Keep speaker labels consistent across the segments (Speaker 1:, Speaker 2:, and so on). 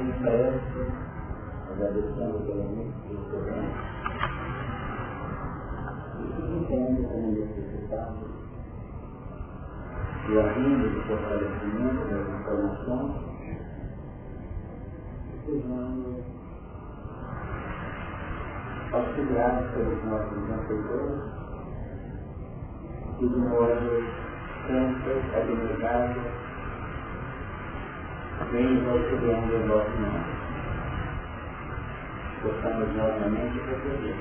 Speaker 1: em prece, agradecendo pelo muito e entendo como necessitamos, e a vinda do fortalecimento das informações, sejamos auxiliados pelos nossos ancestores, ignorando sempre abnegados, vem nos auxiliando em nosso nome. Possamos novamente recolher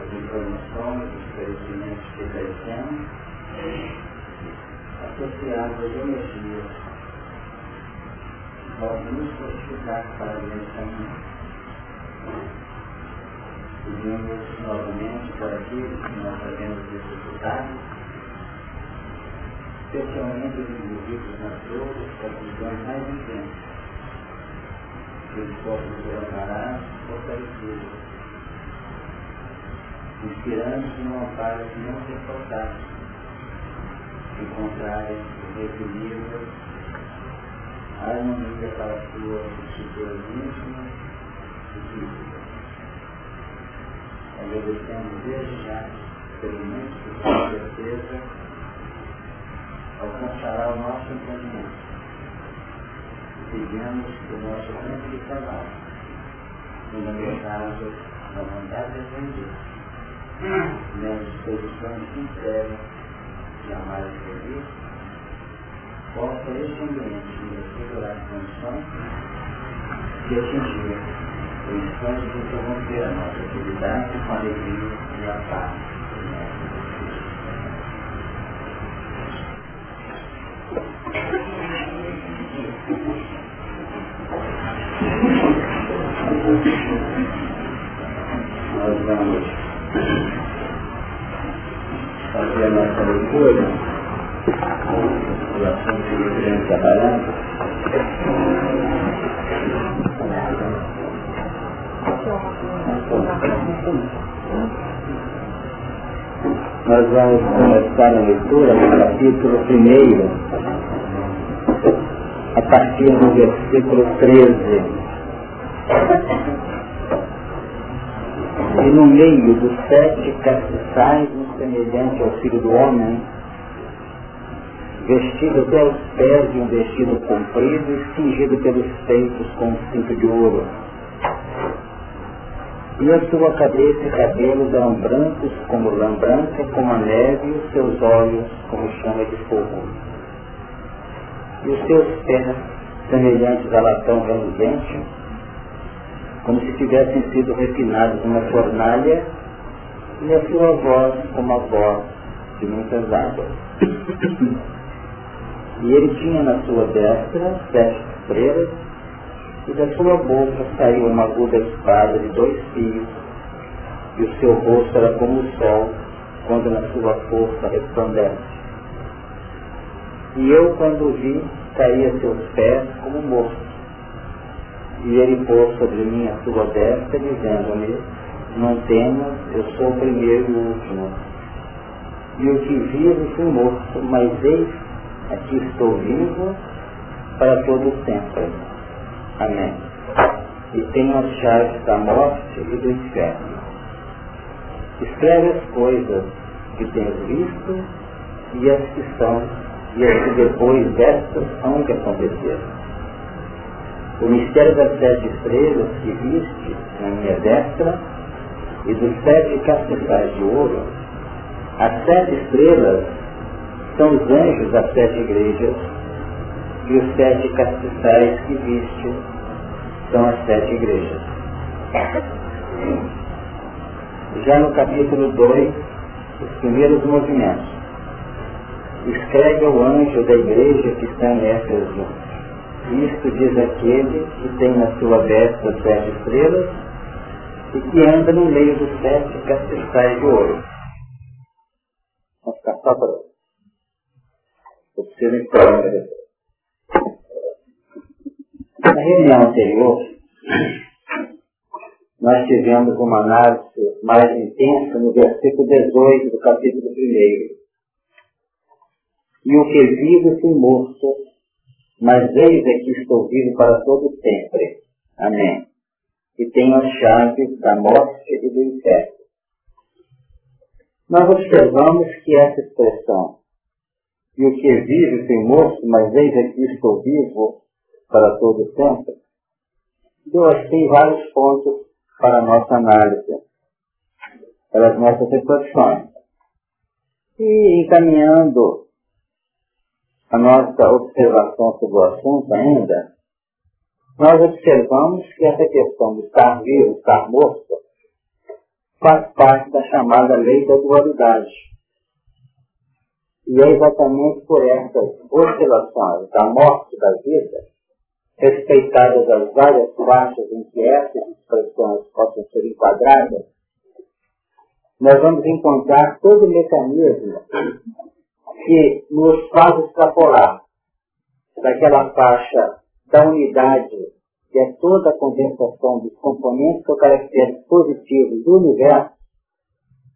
Speaker 1: as informações, os esclarecimentos que carecemos, associados às energias, vão nos fortificar para o caminho pedimos novamente por aquilo que nós sabemos necessitar, especialmente os indivíduos nas com visões mais intensas, que os possam amparados, fortalecidos, inspirando-se no amparo que não se faltasse, encontrarem o equilíbrio, a harmonia para as suas estruturas íntimas e físicas agradecendo desde já pelo muito que certeza alcançará o nosso entendimento. Pedimos o nosso tempo de trabalho, meu caso, na vontade de Deus, minha disposição sincera de amar e servir, possa este ambiente me assegurar condições de atingir o instante de interromper a nossa atividade com alegria e a paz. Nós vamos fazer a nossa leitura do assunto que estaremos trabalhando. Nós vamos começar a leitura no capítulo 1, a partir do versículo 13. E no meio dos sete castiçais, um semelhante ao filho do homem, vestido até os pés de um vestido comprido e cingido pelos peitos com um cinto de ouro e a sua cabeça e cabelos eram brancos como lã branca, como a neve, e os seus olhos como chama de fogo. E os seus pés, semelhantes a latão reluzente, como se tivessem sido refinados numa fornalha, e a sua voz como a voz de muitas águas. e ele tinha na sua destra sete estrelas, e da sua boca saiu uma aguda espada de dois fios, e o seu rosto era como o sol, quando na sua força resplandece. E eu, quando o vi, caí a seus pés como morto. E ele pôs sobre mim a sua destra, dizendo-me, não temas, eu sou o primeiro e o último. E o que vivo fui morto, mas eis, aqui estou vivo para todo sempre Amém. E tenho as chaves da morte e do inferno. Escreve as coisas que tens visto e as que são, e as que depois destas hão de acontecer. O mistério das sete estrelas que viste na minha destra e dos sete castiçais de ouro, as sete estrelas são os anjos das sete igrejas e os sete castiçais que viste são as sete igrejas. Já no capítulo 2, os primeiros movimentos. Escreve ao anjo da igreja que está em Éfeso. Isto diz aquele que tem na sua besta sete estrelas e que anda no meio dos sete castiçais de ouro. Vamos ficar só para coloca depois. Na reunião anterior, nós tivemos uma análise mais intensa no versículo 18 do capítulo 1. E o que vive fui morto, mas eis aqui estou vivo para todo sempre. Amém. E tenho as chaves da morte e do inferno. Nós observamos que essa expressão, e o que vive tem morto, mas eis aqui estou vivo para todo sempre, deu assim vários pontos para a nossa análise, para as nossas reflexões. E encaminhando a nossa observação sobre o assunto ainda, nós observamos que essa questão de estar vivo, estar morto, faz parte da chamada lei da dualidade. E é exatamente por essas oscilações da morte da vida, respeitadas as várias faixas em que essas expressões possam ser enquadradas, nós vamos encontrar todo o mecanismo que nos faz extrapolar daquela faixa da unidade, que é toda a condensação dos componentes ou caracteres positivos do universo,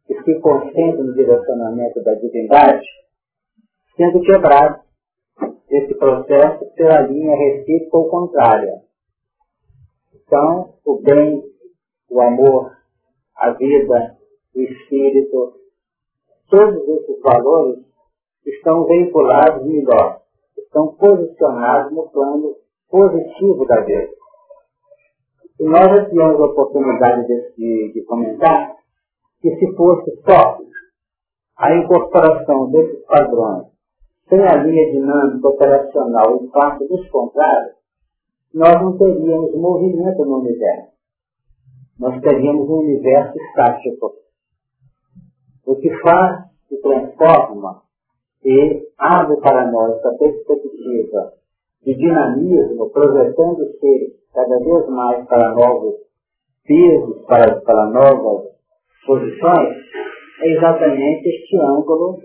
Speaker 1: que se concentram no direcionamento da divindade, sendo quebrado esse processo pela linha recíproca ou contrária. Então, o bem, o amor, a vida, o espírito, todos esses valores estão vinculados melhor, estão posicionados no plano positivo da vida. E nós já tivemos a oportunidade de, de, de comentar que se fosse só a incorporação desses padrões sem a linha dinâmica operacional em parte dos contrários, nós não teríamos movimento no universo. Nós teríamos um universo estático. O que faz e transforma e abre para nós essa perspectiva de dinamismo, projetando seres cada vez mais para novos pesos, para, para novas posições, é exatamente este ângulo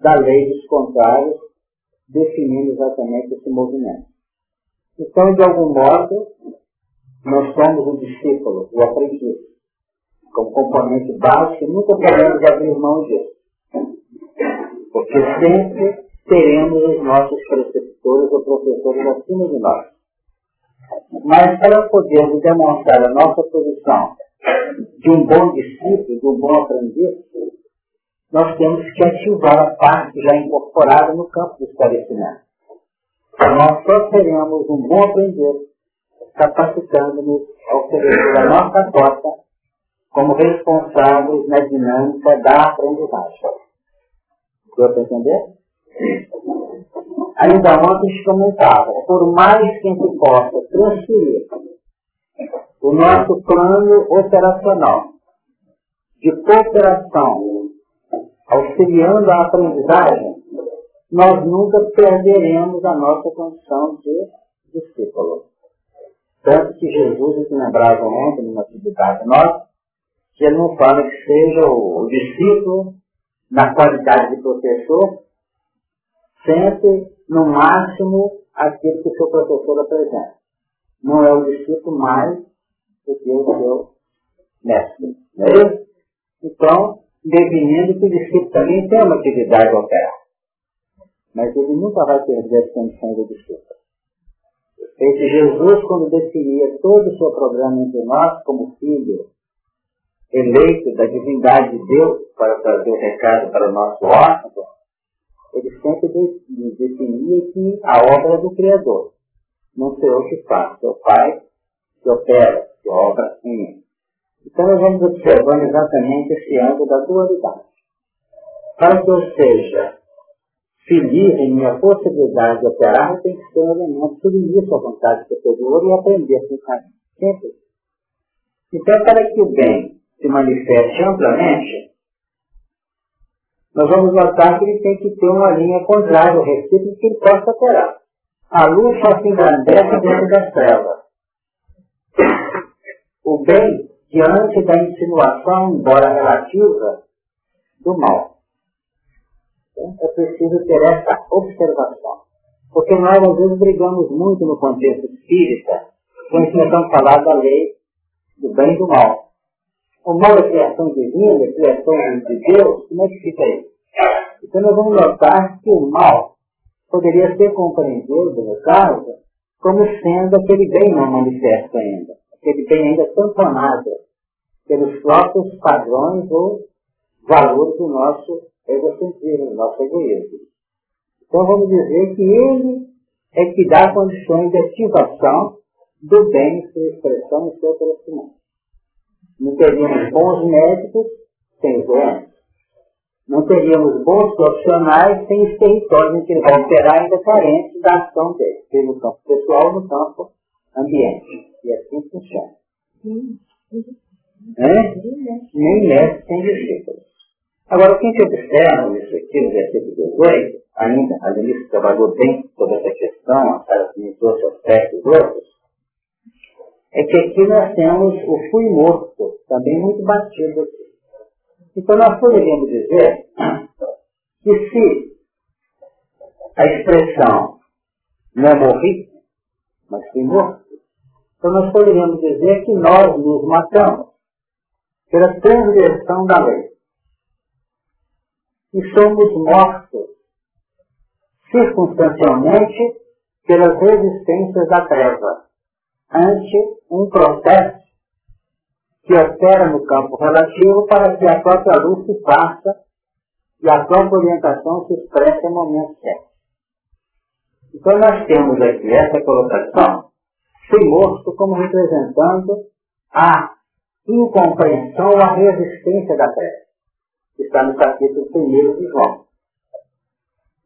Speaker 1: da lei dos contrários, definindo exatamente esse movimento. Então, de algum modo, nós somos o discípulo, o aprendiz, como componente básico, nunca podemos abrir mão disso. Porque sempre teremos os nossos preceptores ou professores acima de nós. Mas para podermos demonstrar a nossa posição de um bom discípulo, de um bom aprendiz, nós temos que ativar a parte já incorporada no campo do esclarecimento. Nós só teremos um bom aprendiz capacitando-nos a oferecer a nossa cota como responsáveis na dinâmica da aprendizagem. Deu para entender? Ainda ontem se comentava, por mais que gente possa transferir o nosso plano operacional de cooperação auxiliando a aprendizagem, nós nunca perderemos a nossa condição de discípulo. Tanto que Jesus, nos lembrava ontem, numa atividade nossa, que ele não fala que seja o, o discípulo na qualidade de professor, sempre, no máximo, aquilo que o seu professor apresenta. Não é o discípulo mais do que o seu mestre. Não é isso? Então, definindo que o discípulo também tem uma atividade a operar. Mas ele nunca vai perder as condições do discípulo. Esse Jesus, quando definia todo o seu programa entre nós, como filho eleito da divindade de Deus para trazer o recado para o nosso órgão, ele sempre definia que a obra é do Criador. Não sei o que faz, seu Pai que opera, que obra em mim. Então nós vamos observando exatamente esse ângulo da dualidade. Para que eu seja feliz em minha possibilidade de operar, eu tenho que ser um elemento submisso à vontade superior e aprender com caminho. Sempre. Então, para que o bem se manifeste amplamente, nós vamos notar que ele tem que ter uma linha contrária ao recíproco que ele possa operar. A luz só se engrandece dentro das trevas. O bem diante da insinuação, embora relativa, do mal. Então, é preciso ter essa observação. Porque nós, às vezes, brigamos muito no contexto espírita, quando começamos a falar da lei do bem e do mal. O mal é criação divina, é criação de Deus, como é que fica aí? Então nós vamos notar que o mal poderia ser compreendido, no caso, como sendo aquele bem não manifesto ainda, aquele bem ainda tamponado pelos próprios padrões ou valores do nosso egocentrismo, do nosso egoísmo. Então vamos dizer que ele é que dá condições de ativação do bem em sua expressão e seu crescimento. Não teríamos bons médicos sem doentes. Não teríamos bons profissionais sem os territórios em que ele vai operar ainda carentes da ação dele, seja no campo pessoal no campo ambiente. E assim funciona. É? Nem mestre sem discípulos. Agora, o que a gente observa nisso aqui, no versículo 18, ainda, a Denise trabalhou bem sobre essa questão, a Sara trouxe aspectos outros, é que aqui nós temos o fui morto, também muito batido aqui. Então nós poderíamos dizer que se a expressão não morri, mas fui morto, então nós poderíamos dizer que nós nos matamos pela transgressão da lei. E somos mortos circunstancialmente pelas resistências da treva ante um processo que opera no campo relativo para que a própria luz se faça e a própria orientação se expresse no momento certo. Então nós temos aqui essa colocação, fui morto como representando a incompreensão ou a resistência da terra. Está no capítulo 1 de João.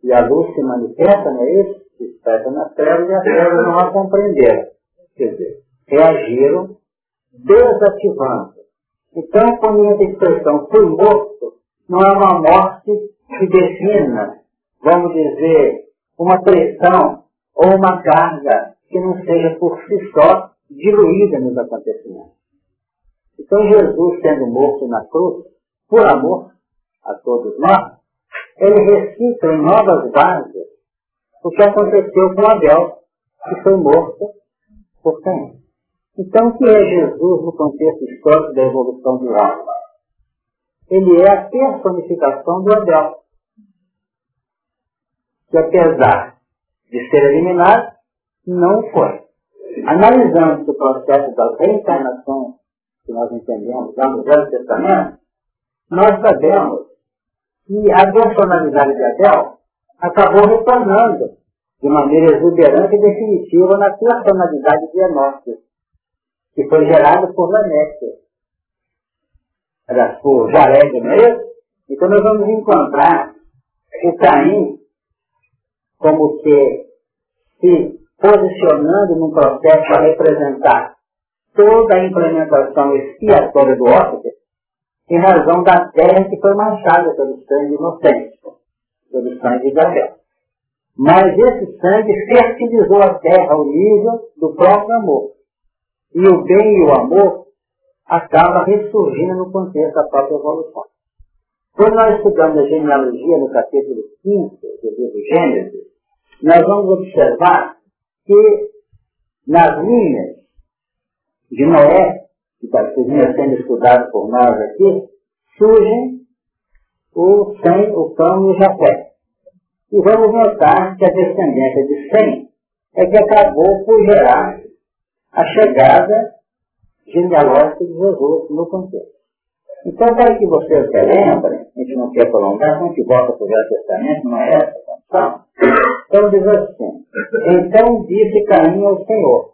Speaker 1: E a luz se manifesta, não é isso? Se expressa na terra e a terra não a compreenderam. Quer dizer, reagiram desativando. Então, quando a expressão fui morto, não é uma morte que defina, vamos dizer, uma pressão ou uma carga que não seja por si só diluída nos acontecimentos. Então, Jesus, sendo morto na cruz, por amor a todos nós, ele recicla em novas bases o que aconteceu com Abel, que foi morto por quem? Então, o que é Jesus no contexto histórico da evolução do homem? Ele é a personificação do Abel. Que apesar de ser eliminado, não foi. Analisando o processo da reencarnação que nós entendemos lá no Velho Testamento, nós sabemos que a personalidade de Abel acabou retornando de maneira exuberante e definitiva na personalidade de Enoque que foi gerado por Lameque. Era por Jared, não é isso? Então nós vamos encontrar o Caim como que se posicionando num processo para representar toda a implementação expiatória do hóspede em razão da terra que foi manchada pelo sangue inocente, pelo sangue de Abel. Mas esse sangue fertilizou a terra ao nível do próprio amor. E o bem e o amor acaba ressurgindo no contexto da própria evolução. Quando nós estudamos a genealogia no capítulo 5 do livro Gênesis, nós vamos observar que nas linhas de Noé, que está sendo estudado por nós aqui, surgem o Sem, o Cão e o Jafé. E vamos notar que a descendência de Sem é que acabou por gerar a chegada genealógica de Jesus no contexto. Então, para que vocês se lembrem, a gente não quer prolongar, a gente volta para o Velho Testamento, não é essa a condição. Então diz assim, então disse Caim ao Senhor,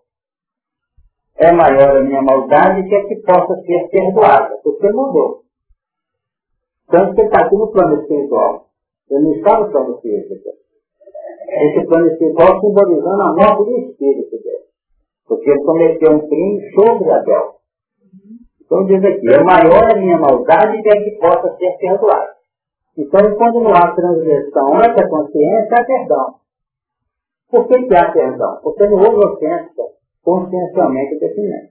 Speaker 1: é maior a minha maldade que a que possa ser perdoada, porque mudou. Tanto que está aqui no plano espiritual. Ele não está no plano físico. Esse plano espiritual simbolizando a morte do espírito dele. Porque ele cometeu um crime sobre Abel. Então diz aqui, é maior a minha maldade é que possa ser perdoado. Então, quando não há transgressão ante a consciência, há perdão. Por que, que há perdão? Porque não houve ofensa consciencialmente definida.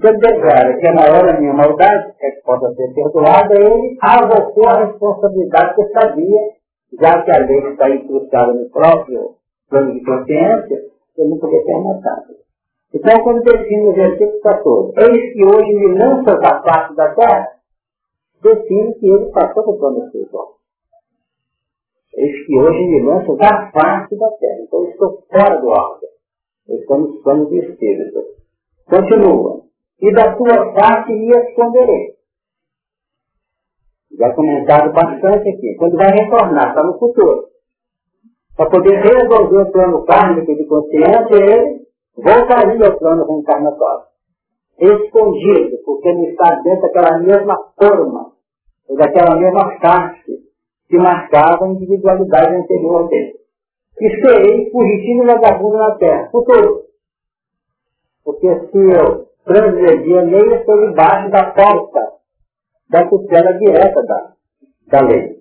Speaker 1: Se ele declara que é maior a minha maldade, é que possa ser perdoada, ele avocou a responsabilidade que sabia, já que a lei está incrustada no próprio plano de consciência, ele não poderia ter matado. Então, quando define o versículo 14, eis que hoje me lança da parte da terra, define que ele passou do plano espiritual. Eis que hoje me lanço da face da terra. Então eu estou fora do órgão. Estou nos planos do Espírito. Continua. E da tua face me esconderei. Já comentado bastante aqui. Quando vai retornar, está no futuro. Para poder resolver o plano kármico de consciência, ele voltaria ao plano reencarnatório. Escondido, porque ele está dentro daquela mesma forma, daquela mesma face que marcava a individualidade anterior dele. E serei fugitivo e vagabundo na terra, futuro. Porque se eu transgredir a lei, eu estou debaixo da porta da tutela direta da, da lei.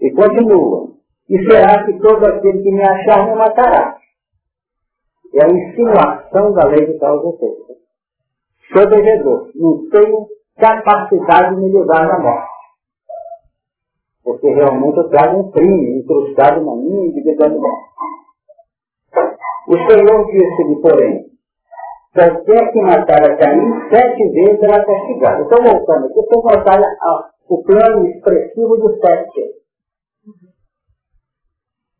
Speaker 1: E continua. E será que todo aquele que me achar me matará. É a insinuação da lei de causa e efeito. Sou devedor. Não tenho capacidade de me livrar da morte. Porque realmente eu trago um crime incrustado na minha individualidade. O Senhor disse-lhe, porém, qualquer que matar a Caim, sete vezes será castigado. Estou voltando aqui, estou voltando ao plano expressivo do sete.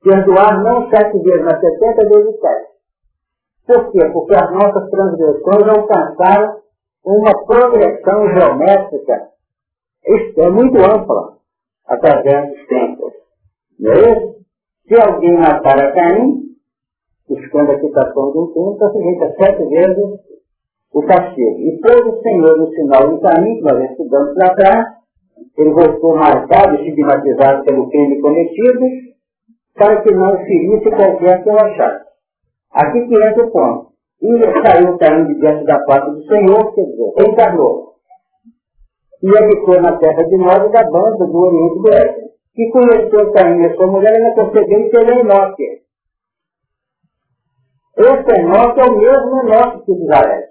Speaker 1: Perdoar não sete vezes, mas setenta vezes sete. Por quê? Porque as nossas transgressões alcançaram uma progressão geométrica é muito ampla através dos tempos. Não é? Se alguém matar a Caim, buscando a quitação de um tempo, apresenta sete vezes o castigo. E pôs o Senhor no sinal do caminho, que nós estudamos para trás, ele voltou marcado, estigmatizado pelo crime cometido, para que não ferisse qualquer que eu achasse. Aqui que entra o ponto. E saiu caindo diante da parte do Senhor, quer dizer, encarnou. E habitou na terra de Nova da banda do Oriente do Oeste. Que conheceu Caim e sua mulher, ela concebeu ter Enoque. Esse Enoque é o mesmo Enoque que Israel.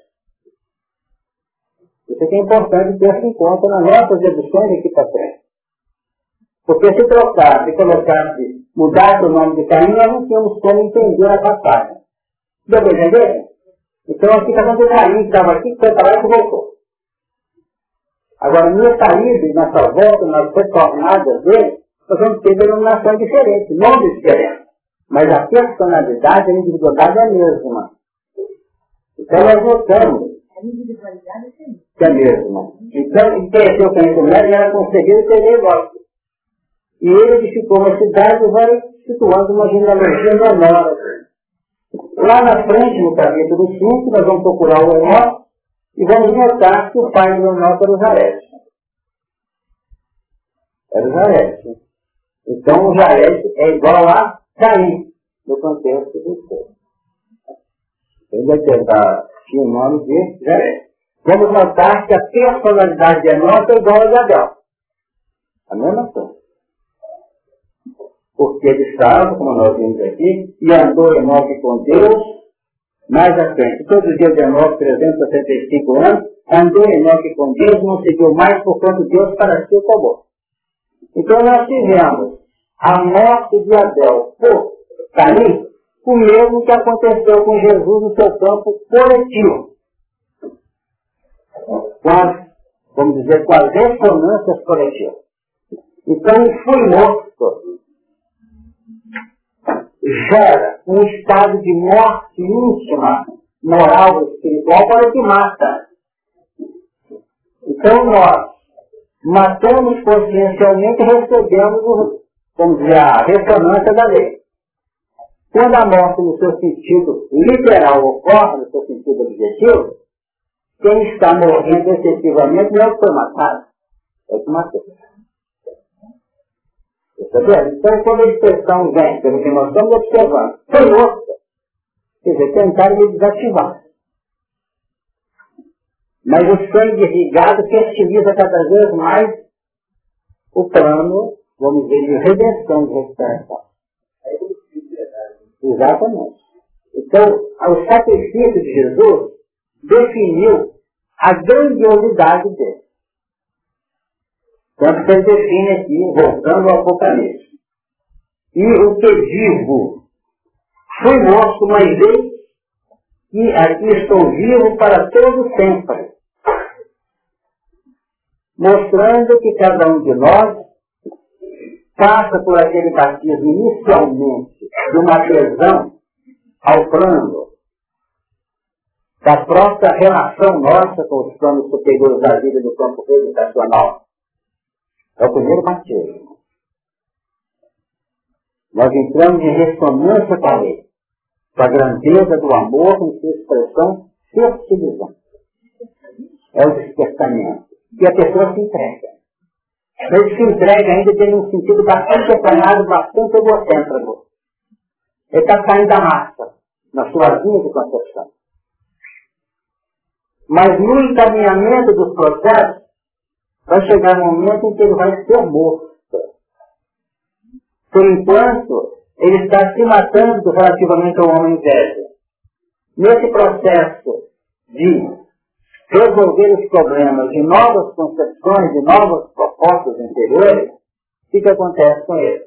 Speaker 1: Isso é importante ter em conta nas nossas deduções aqui para frente. Porque se trocar, se colocasse, mudar o nome de Caim, nós não tínhamos como entender a passagem. Deu para entender? Então aqui está de Caim, que estava aqui, foi para lá e voltou. Agora, minha saída nossa volta, nas retornadas dele, nós vamos ter denominação diferente, nome diferente. Mas a personalidade, a individualidade é a mesma. Então nós voltamos. A individualidade é a mesma. Então, e conheceu o caminho mulher e ela conseguiu ter negócio. E ele edificou uma cidade e vai situando uma genealogia menor. Lá na frente, no capítulo 5, nós vamos procurar o Enó e vamos notar que o pai do Enó era o Jarete. Era o Jarete. Então o Jarete é igual a Caim, no contexto do ser. Ele vai tentar o nome de Jarete. Vamos notar que a personalidade de Enó é igual a de. A mesma coisa porque ele estava, como nós vimos aqui, e andou Enoque com Deus, mais à frente. Todo dia de Enoque, 365 anos, andou Enoque com Deus, não seguiu mais, porquanto Deus para si o tomou. Então nós tivemos a morte de Abel por Caim, o mesmo que aconteceu com Jesus no seu campo coletivo. Com vamos dizer, com as ressonâncias coletivas. Então foi morto gera um estado de morte íntima, moral e espiritual para que mata. Então nós matamos consciencialmente e recebemos, vamos dizer, a ressonância da lei. Quando a morte no seu sentido literal ocorre, no seu sentido objetivo, quem está morrendo excessivamente não é o que foi matado, é o que matou. Percebeu? Então, quando a expressão vem, pelo que nós estamos observando, foi outra. Quer dizer, tentaram desativar. Mas o sangue irrigado fertiliza cada vez mais o plano, vamos dizer, de redenção de recuperação. Exatamente. Então, o sacrifício de Jesus definiu a grandiosidade dele. Tanto que ele define aqui, voltando ao Apocalipse. E o que digo, fui morto, mas eis e aqui estou vivo para todo sempre. Mostrando que cada um de nós passa por aquele batismo inicialmente de uma adesão ao plano da própria relação nossa com os planos superiores da vida do campo educacional. É o primeiro batismo. Nós entramos em ressonância com ele, com a grandeza do amor em sua expressão fertilizante. É o despertamento. E a pessoa se entrega. Ele se entrega ainda tem um sentido bastante apanhado, bastante egocêntrico. Ele está saindo da massa, na sua linha de concepção. Mas no encaminhamento dos processos, vai chegar um momento em que ele vai ser morto. Por enquanto, ele está se matando relativamente ao homem velho. Nesse processo de resolver os problemas de novas concepções, de novas propostas interiores, o que, que acontece com ele?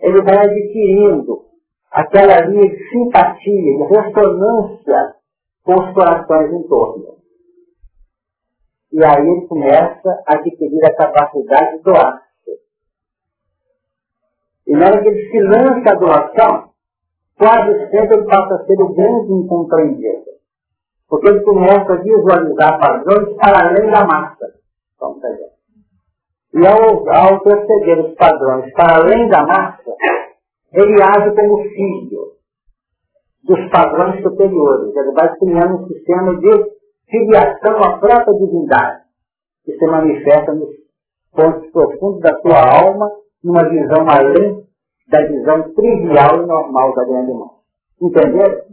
Speaker 1: Ele vai adquirindo aquela linha de simpatia, de ressonância com os corações em torno. E aí ele começa a adquirir a capacidade de doar. E na hora que ele se lança a doação, quase sempre ele passa a ser o grande incompreendido. Porque ele começa a visualizar padrões para além da massa. Vamos ver. E ao, ao perceber os padrões para além da massa, ele age como filho dos padrões superiores. Ele vai criando um sistema de filiação à própria divindade, que se manifesta nos pontos profundos da sua alma numa visão além da visão trivial e normal da grande mão. Entenderam?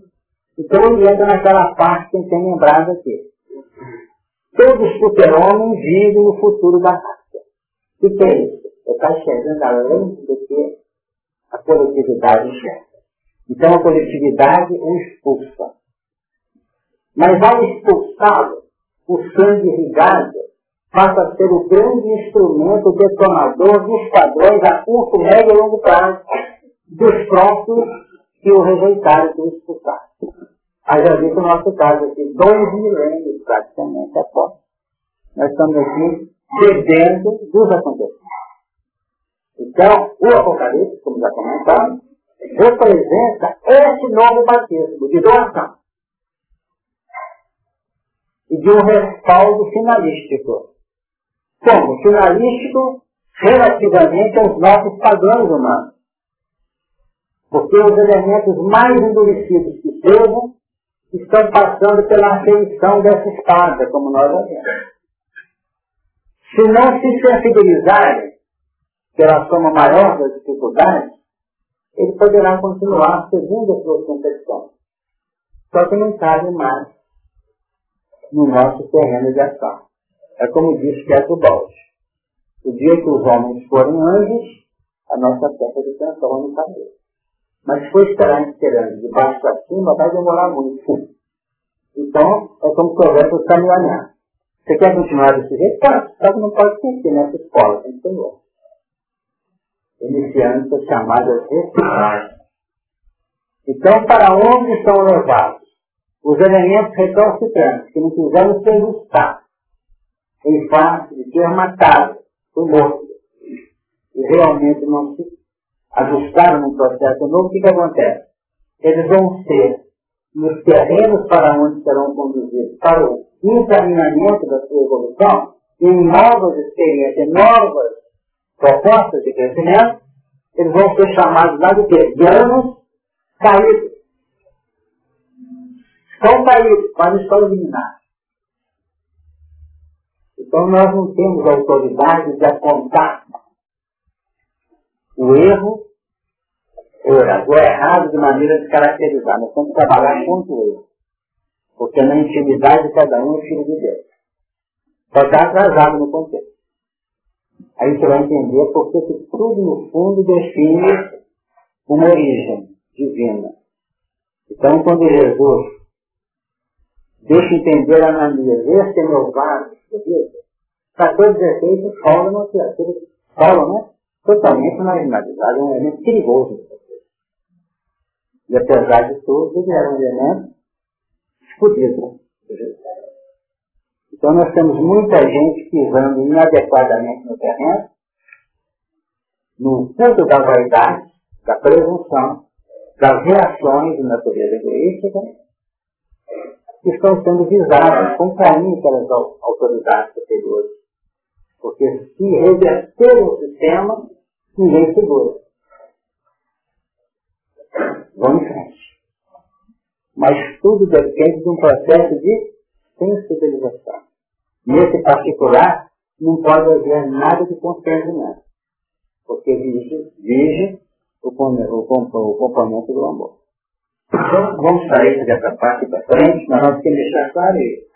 Speaker 1: Então ele entra naquela parte que tem lembrado aqui. Todo super-homem vive no futuro da raça. O que é isso? Ele está chegando além do que a coletividade enxerga. Então a coletividade o expulsa. Mas ao expulsá-lo, o sangue irrigado passa a ser o grande instrumento detonador dos padrões a curto, médio e longo prazo dos próprios que o rejeitaram, que o expulsaram. Haja visto o nosso caso aqui, dois milênios praticamente após. Nós estamos aqui bebendo dos acontecimentos. Então, o Apocalipse, como já comentamos, representa esse novo batismo de doação e de um respaldo finalístico como finalístico relativamente aos nossos padrões humanos. Porque os elementos mais endurecidos que sejam estão passando pela afeição dessa espada, como nós vemos. Se não se sensibilizarem pela soma maior das dificuldades, ele poderá continuar segundo as suas concepções. Só que não cabe mais no nosso terreno de ação. É como diz Keto Balde. O dia que os homens forem anjos, a nossa terra se transforma no cabelo. Mas se for esperar esperando de baixo para cima, vai demorar muito. Então, é como se houvesse caminhar. Você quer continuar desse jeito? Claro, só que não pode esquecer nessa escola, tem que ter outro. Iniciando as chamadas. Então, para onde são levados os elementos recalcitrantes que não quiseram se ajustar em face de ser matado, foi morto, e realmente não se ajustaram no processo novo, o que, que acontece? Eles vão ser, nos terrenos para onde serão conduzidos, para o encaminhamento da sua evolução, em novas experiências, novas propostas de crescimento, eles vão ser chamados lá de quê? Ganos caídos. Estão caídos, mas estão eliminados. Então nós não temos autoridade de apontar o erro o errado de maneira descaracterizada. Nós temos que trabalhar contra o erro. Porque na intimidade cada um é filho de Deus. Só está atrasado no contexto. Aí você vai entender porque que tudo no fundo define uma origem divina. Então quando Jesus deixa entender a Ananias, esse é meu vaso, 14,16 fala uma criatura, fala, né? Totalmente marginalizado, é um elemento perigoso. E apesar de tudo, ele era um elemento escudido. Então nós temos muita gente pisando inadequadamente no terreno, no culto da vaidade, da presunção, das reações de natureza egoística, que estão sendo visadas com carinho pelas autoridades superiores. Porque se reverter o sistema, ninguém segura. Vamos em frente. Mas tudo depende de um processo de sensibilização. Nesse particular, não pode haver nada de constrangimento, porque vige, vige o, o, o, componente do amor. Então, vamos sair dessa parte para frente, nós vamos ter que deixar claro isso.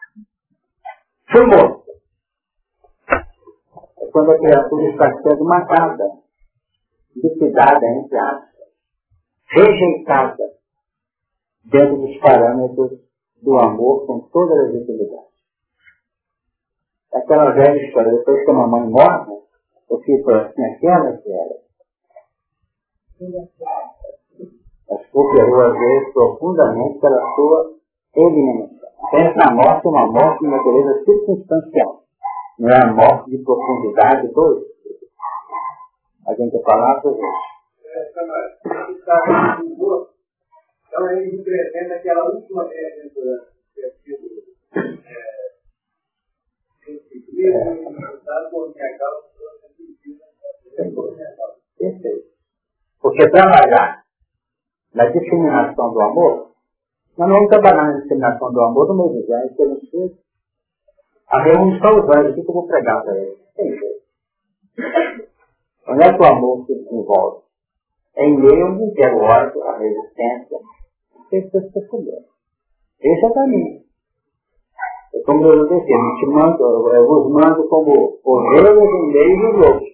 Speaker 1: É quando a criatura está sendo matada, liquidada, entre aspas, rejeitada, dentro dos parâmetros do amor com toda a legitimidade. Aquela velha história, depois que a mamãe morre, eu fico assim, aquela que era. Mas cooperou às vezes profundamente pela sua eliminação. Pensa na morte uma morte de natureza circunstancial. Não é a morte de profundidade do A gente vai falar sobre isso.
Speaker 2: Então ele representa aquela última vez que é sido
Speaker 1: Perfeito. Porque trabalhar na disseminação do amor, nós não vamos trabalhar na disseminação do amor no meio dos anjos, que não chega. A reunião só os anjos, o que eu vou pregar para eles? Tem jeito. Onde é que o amor se desenvolve? É em meio onde quer o ódio, a resistência, pessoas perceberam. Esse é o caminho. É como eu disse, a gente manda, eu vos mando como ovelhas em meio dos lobos.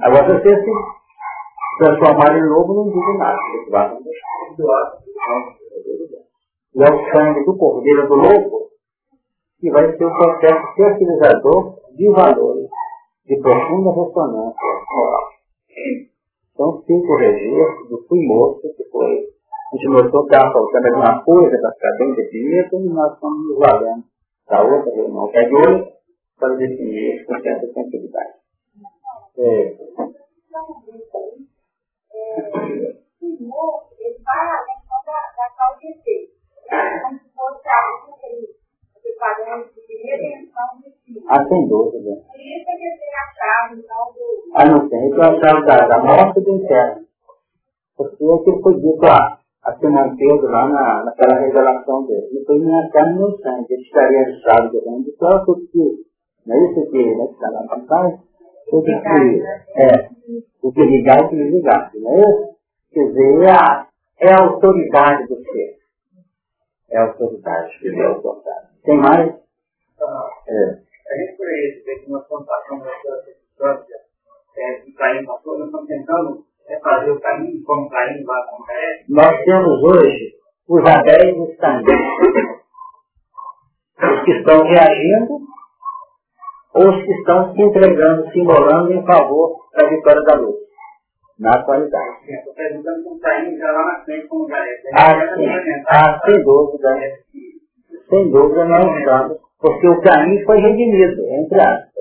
Speaker 1: Agora você se transformar em lobo não diz nada. E é o sangue do cordeiro do lobo que vai ser o processo fertilizador de valores de profunda ressonância moral. Então, cinco registros do fui morto, que foi, a gente notou que estava faltando alguma coisa para ficar bem definido, e nós estamos nos valendo da outra reunião que é de hoje, para definir com certa tranquilidade. É. Ah, sem dúvida. Ah, não tem. Então a chave da, da morte do inferno. Porque aquilo foi dito lá a Simão Pedro lá na, naquela revelação dele. Não foi minha carne meu sangue. Ele estaria registrado do reino de porque não é isso que né, está lá para Tudo que é o que ligar o que ligar, não é isso? Quer dizer, é a, é a autoridade do ser. É a autoridade que é autoridade. Tem mais?
Speaker 2: É. A gente por aí vê que uma plantação da circunstância é, que Caim passou, nós estamos tentando é fazer o caminho como Caim vai com
Speaker 1: Nós temos hoje os Abéis os Caim. Os que estão reagindo ou os que estão se entregando, se imolando em favor da vitória da luz. Na atualidade.
Speaker 2: Estou perguntando como Caim já lá na frente como já é.
Speaker 1: Ah, sim. ah, sem dúvida. Sem dúvida não estamos. Porque o caminho foi redimido, entre aspas.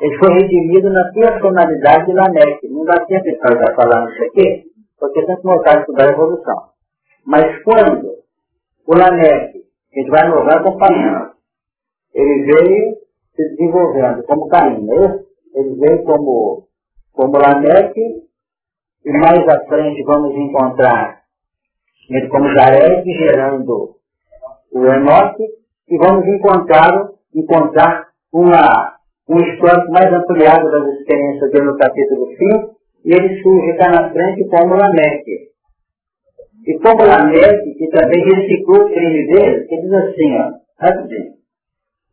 Speaker 1: Ele foi redimido na personalidade de Lameque. Não dá tempo de estar falando isso aqui, porque tem que voltar a estudar a evolução. Mas quando o Lameque, a gente vai no vai acompanhando, ele veio se desenvolvendo como Caim, né? ele veio como, como Lameque, e mais à frente vamos encontrar ele como Jared gerando o Enoque, e vamos encontrar, encontrar uma um histórico mais ampliado das experiências dele no capítulo 5, e ele surge cá na frente como Lameque. E como Lameque, que também reciclou o crime dele, ele diz assim, ó, rapidinho.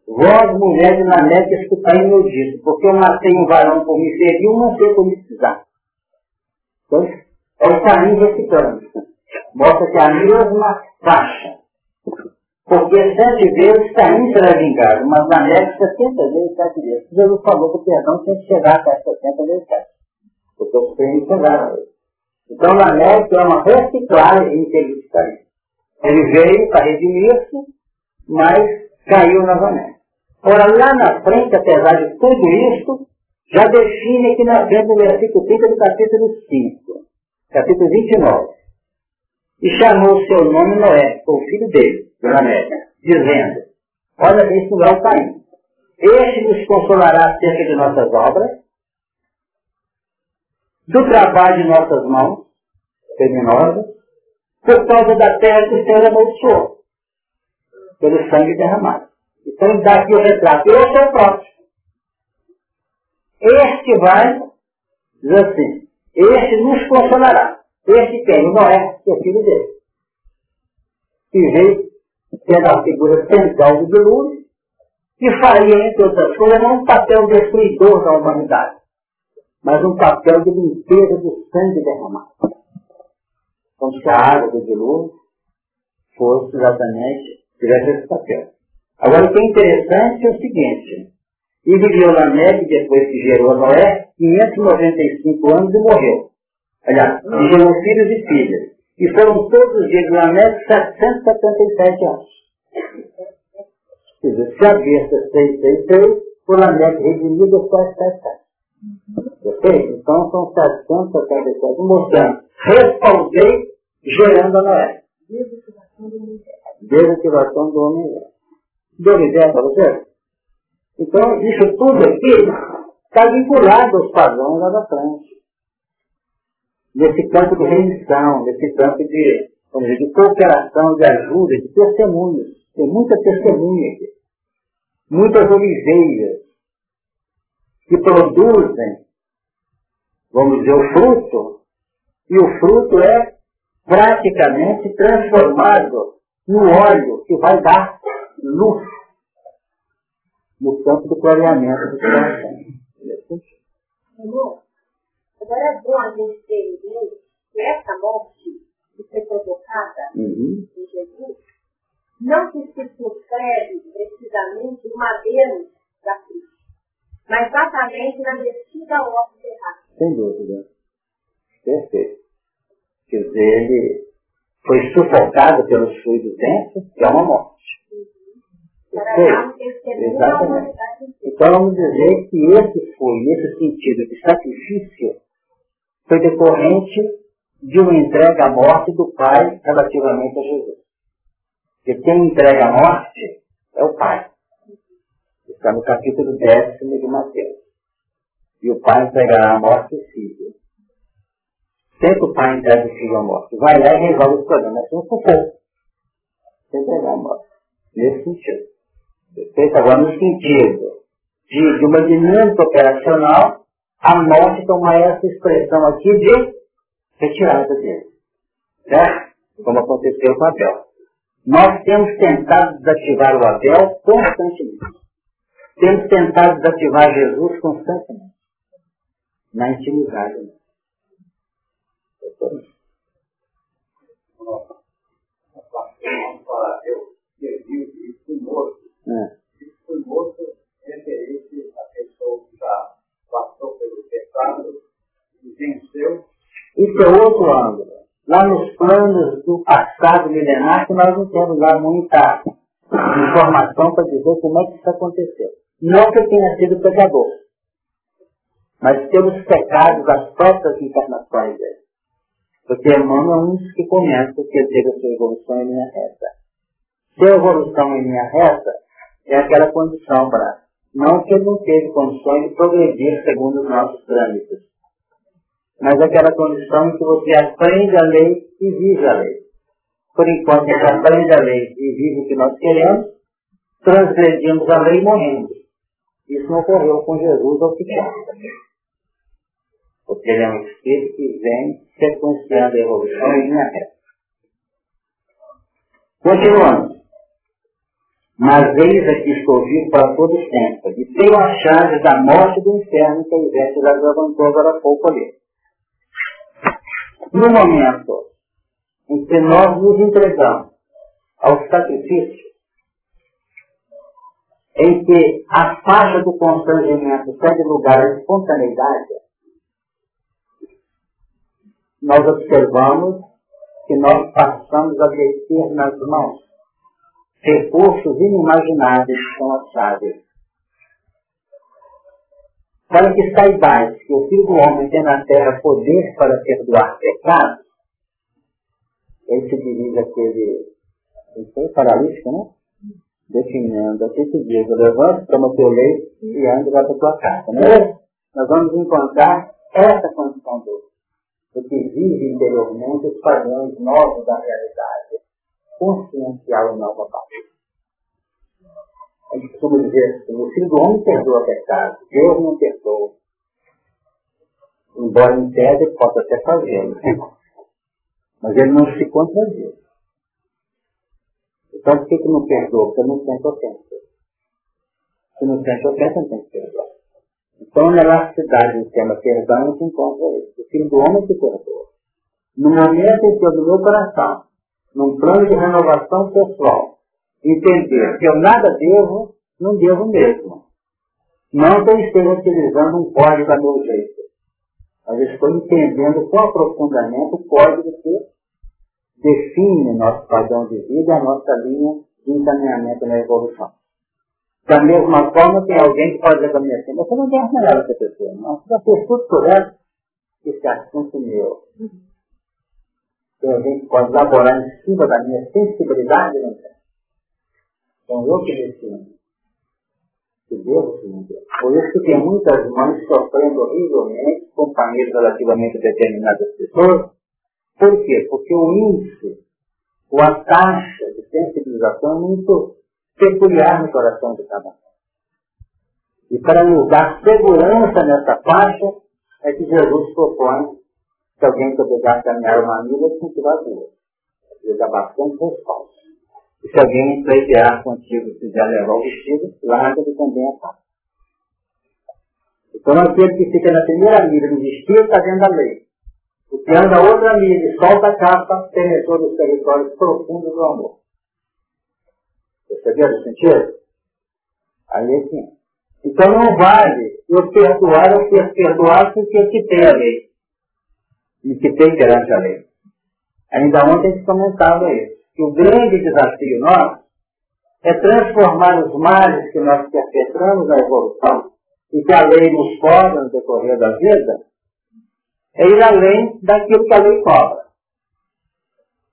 Speaker 1: Vós, mulheres de Lameque, escutai meu dito, porque eu matei um varão por me ferir, um não sei por me precisar. Então, é o caminho reciclando. Mostra que a mesma faixa porque sete vezes Caim será vingado, mas na neve setenta vezes sete vezes. Jesus falou que o perdão tem que chegar até setenta vezes sete. Porque os crimes chegaram. Então na neve é uma reciclagem inteligente. Ele veio para redimir-se, mas caiu novamente. Ora, lá na frente, apesar de tudo isso, já define aqui na frente do versículo 30 do capítulo 5, capítulo 29. E chamou o seu nome Noé, o filho dele, Lameque, dizendo, olha, esse não o Caim. Este nos consolará acerca de nossas obras, do trabalho de nossas mãos, criminosas, por causa da terra que o Senhor amaldiçoou, pelo sangue derramado. Então dá aqui o retrato. Eu sou o próximo. Este vai, diz assim, este nos consolará. Este quem? O Noé, que é filho dele. Que veio sendo a figura central do dilúvio, que faria, entre outras coisas, não um papel destruidor da humanidade, mas um papel de limpeza do sangue derramado. Como se a água do dilúvio fosse exatamente, tivesse esse papel. Agora, o que é interessante é o seguinte, e viveu Lameque, depois que gerou Noé, 595 anos e morreu. Aliás, e gerou filhos e filhas. E foram todos os dias de Lameque 777 anos. Quer dizer, se a besta 666, o Lameque redimido é 777. Ok? Então são 777, mostrando, respondei gerando a Noé. Desativação do homem. Deu ideia para você? Então, isso tudo aqui está vinculado aos padrões lá da frente. Nesse campo de remissão, nesse campo de, vamos dizer, de cooperação, de ajuda, de testemunhos. Tem muita testemunha aqui. Muitas oliveiras que produzem, vamos dizer, o fruto, e o fruto é praticamente transformado no óleo que vai dar luz no campo do clareamento do coração.
Speaker 3: agora é bom a gente ter que essa morte que foi provocada uhum. em Jesus não se circunscreve precisamente no madeiro da cruz, mas exatamente na descida ao óbito errado.
Speaker 1: Sem dúvida. Perfeito. Quer dizer, ele foi sufocado pelos fluidos densos, que é uma morte. Exatamente. Então vamos dizer que esse foi, nesse sentido de sacrifício, foi decorrente de uma entrega à morte do Pai relativamente a Jesus. Porque quem entrega a morte é o Pai. Está no capítulo décimo de Mateus. E o Pai entregará a morte o Filho. Sempre o Pai entrega o Filho à morte. Vai lá e resolve os problemas. Mas não for Sem entregar a morte. Nesse sentido. Perfeito? Agora, no sentido de, de uma dinâmica operacional, a morte toma essa expressão aqui de retirada dele. Certo? Como aconteceu com Abel. Nós temos tentado desativar o Abel constantemente. Temos tentado desativar Jesus constantemente. Na intimidade. Isso é outro ângulo. Lá nos planos do passado milenar, que nós não temos lá muita informação para dizer como é que isso aconteceu. Não que tenha sido pecador, mas pelos pecados das próprias encarnações dele. Porque Emmanuel é um dos que comenta que ele teve a sua evolução em linha reta. Se a evolução em linha reta, é aquela condição para. Não que ele não teve condições de progredir segundo os nossos trâmites, mas aquela condição em que você aprende a lei e vive a lei. Por enquanto você aprende a lei e vive o que nós queremos, transgredimos a lei e morremos. Isso não ocorreu com Jesus ou que Porque ele é um espírito que vem sequenciando a evolução em linha reta. Continuando. Mas eis aqui estou vivo para todo sempre. E tenho as chaves da morte do inferno que a Ivete já levantou agora há pouco ali. No momento em que nós nos entregamos ao sacrifício, em que a faixa do constrangimento cede lugar à espontaneidade, nós observamos que nós passamos a descer nas mãos recursos inimagináveis são as chaves. para que saibais que o Filho do Homem tem na terra poder para perdoar pecados, ele se dirige àquele, ele foi paralítico, né? Definindo, aqui se diz, levanta, toma teu leite e anda para tua casa, né? Nós vamos encontrar essa condição dele, do que vive interiormente os padrões novos da realidade, consciencial e nova parte a gente costuma dizer assim, o filho do homem perdoa pecado, Deus não perdoa. Embora em tese possa até fazê-lo. Mas ele não se contradiz. Então por que, que não perdoa? Porque não sente ofensa. Se não sente ofensa, não tem que perdoar. Então na elasticidade do tema perdão se encontra isso. O filho do homem se perdoa. No momento em que eu do meu coração, num plano de renovação pessoal, entender que eu nada devo, não devo mesmo. Não que eu esteja utilizando um código a meu jeito, mas estou entendendo com aprofundamento o código que define nosso padrão de vida, a nossa linha de encaminhamento na evolução. Da mesma forma, tem alguém que pode dizer para assim, você não deve melhor essa pessoa, não. Você já fez tudo ela, esse assunto meu. Tem alguém que pode elaborar em cima da minha sensibilidade, não tem? Então eu que defino. Que Deus define. Por isso que tem muitas mães sofrendo horrivelmente, companheiros relativamente a determinadas pessoas. Por quê? Porque o índice, ou a taxa de sensibilização é muito peculiar no coração de cada um. E para nos dar segurança nessa faixa, é que Jesus propõe que alguém que obrigar caminhar uma milha, que dar duas. Ele dá bastante resposta. E se alguém pleitear contigo quiser levar o vestido, larga-lhe também a capa. Então aquele que fica na primeira milha no vestido está dentro da lei. O que anda outra milha e solta a capa, penetrou nos territórios profundos do amor. Perceberam o sentido? Aí é sim. Então não vale eu perdoar ou ser perdoado porque eu quitei a lei. Me quitei perante a lei. Ainda ontem gente comentava isso que o grande desafio nosso é transformar os males que nós perpetramos na evolução e que a lei nos cobra no decorrer da vida, é ir além daquilo que a lei cobra.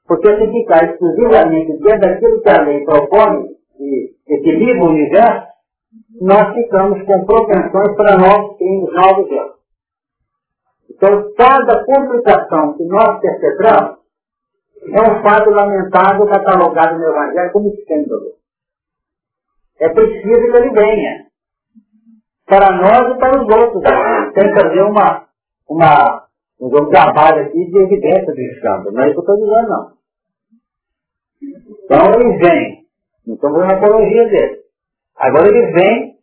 Speaker 1: Porque se ficar exclusivamente dentro daquilo que a lei propõe e equilibra o universo, nós ficamos com propensões para novos crimes, novos erros. Então, cada complicação que nós perpetramos é um fato lamentável catalogado no Evangelho como escândalo. É preciso que ele venha. Para nós e para os outros. Tem que fazer uma, uma, um trabalho aqui de evidência do escândalo. Não é isso que eu estou dizendo, não. Então ele vem. Então vou na apologia dele. Agora ele vem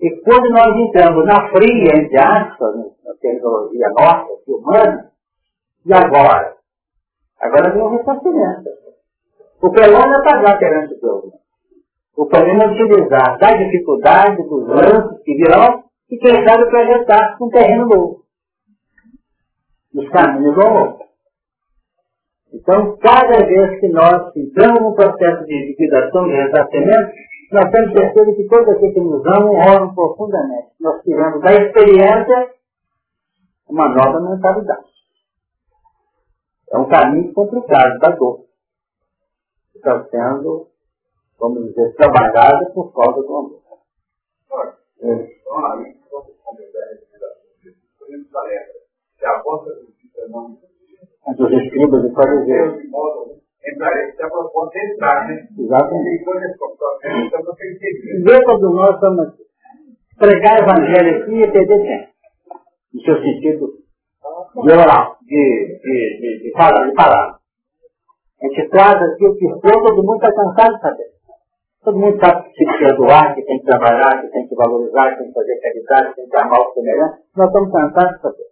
Speaker 1: e quando nós entramos na fria, entre aspas, na tecnologia nossa, humana, e agora? Agora vem o ressarcimento. O problema está lá perante Deus. O problema é utilizar da dificuldade, dos lances que virão, e quem sabe projetar um terreno novo. Os caminhos vão Então, cada vez que nós entramos num processo de liquidação, de ressarcimento, nós temos certeza que todos aqueles que nos amam oram profundamente. Nós tivemos da experiência uma nova mentalidade. É um caminho complicado da dor. Está sendo, vamos dizer, trabalhado por causa do amor. É. Entre os escribas e fariseus. Exatamente. Vê quando nós estamos pregar evangelho aqui e perder tempo. No seu sentido de orar, de, de, de, de, falar, de falar. A gente traz aqui o que for, todo mundo está cansado de saber. Todo mundo sabe que tem que perdoar, que tem que trabalhar, que tem que valorizar, que tem que fazer caridade, que tem que amar o semelhante. Nós estamos cansados de saber.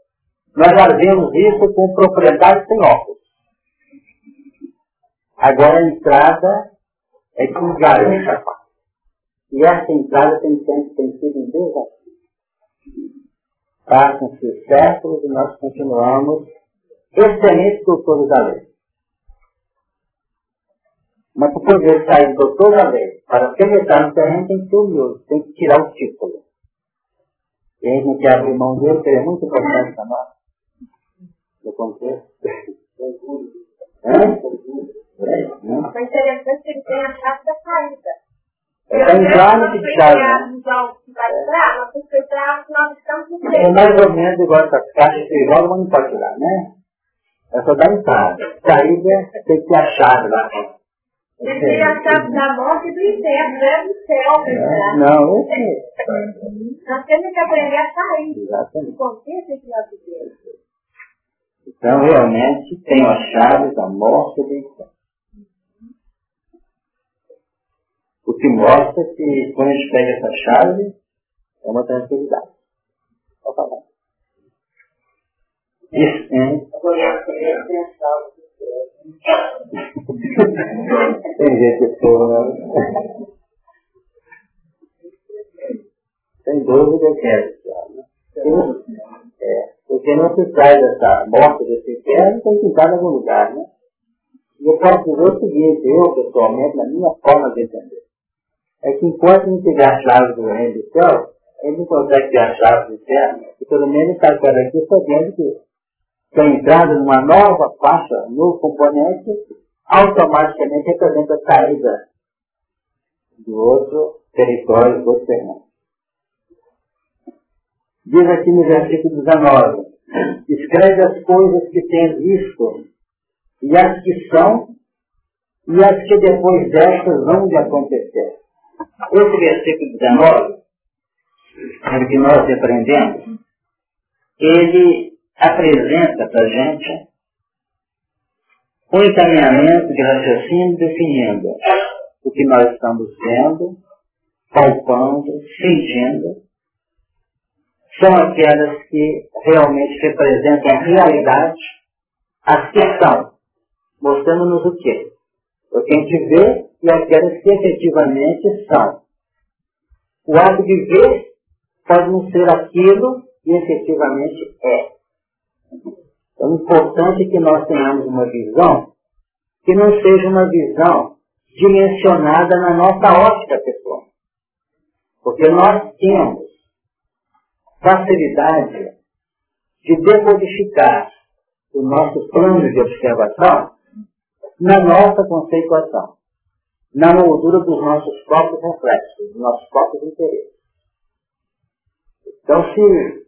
Speaker 1: Nós já vemos isso com propriedade sem óculos. Agora a entrada é que o garante E essa entrada tem, tem, tem sido um desafio. Passam-se séculos e nós continuamos excelentes doutores da lei. Mas para poder sair doutor da lei, para penetrar no terreno, tem que ser humilde, tem que tirar o título. E a gente não quer abrir mão dele, ele é muito importante para nós. No contexto.
Speaker 3: Hã? É interessante que ele tem a chave da saída.
Speaker 1: É bem claro que chave. É mais ou menos igual essas caixas que igual não pode tirar, né? É só dar entrada. Saída tem que ter a chave lá.
Speaker 3: Ele tem a chave da morte e do inferno, né? Do céu,
Speaker 1: é, Não, esse
Speaker 3: Nós temos que aprender a sair.
Speaker 1: Exatamente.
Speaker 3: que nós vivemos.
Speaker 1: Então, realmente, tem a chave da morte e do inferno. O que mostra que quando a gente pega essa chave, é uma tranquilidade. Pode falar. Isso, hein? Tem gente que né? Sem dúvida que é né? É, porque não se sai dessa morte desse inferno, tem que estar em algum lugar, né? E eu posso dizer o seguinte, eu pessoalmente, na minha forma de entender, é que enquanto não tiver a chave do reino do céu, ele não consegue ter a chave do inferno, e pelo menos está aqui sabendo que está entrando numa nova faixa, novo componente, automaticamente representa a saída do outro território, do outro terreno. Diz aqui no versículo 19, escreve as coisas que tens visto, e as que são, e as que depois destas vão de acontecer. Esse versículo 19, é que nós aprendemos, ele apresenta para a gente um encaminhamento de raciocínio definindo o que nós estamos vendo, palpando, sentindo, são aquelas que realmente representam a realidade, as que são, mostrando-nos o quê? O que a gente vê e aquelas que efetivamente são. O ato de ver pode não ser aquilo que efetivamente é. É importante que nós tenhamos uma visão que não seja uma visão dimensionada na nossa ótica pessoal. Porque nós temos facilidade de decodificar o nosso plano de observação na nossa conceituação na moldura dos nossos próprios reflexos, dos nossos próprios interesses. Então, se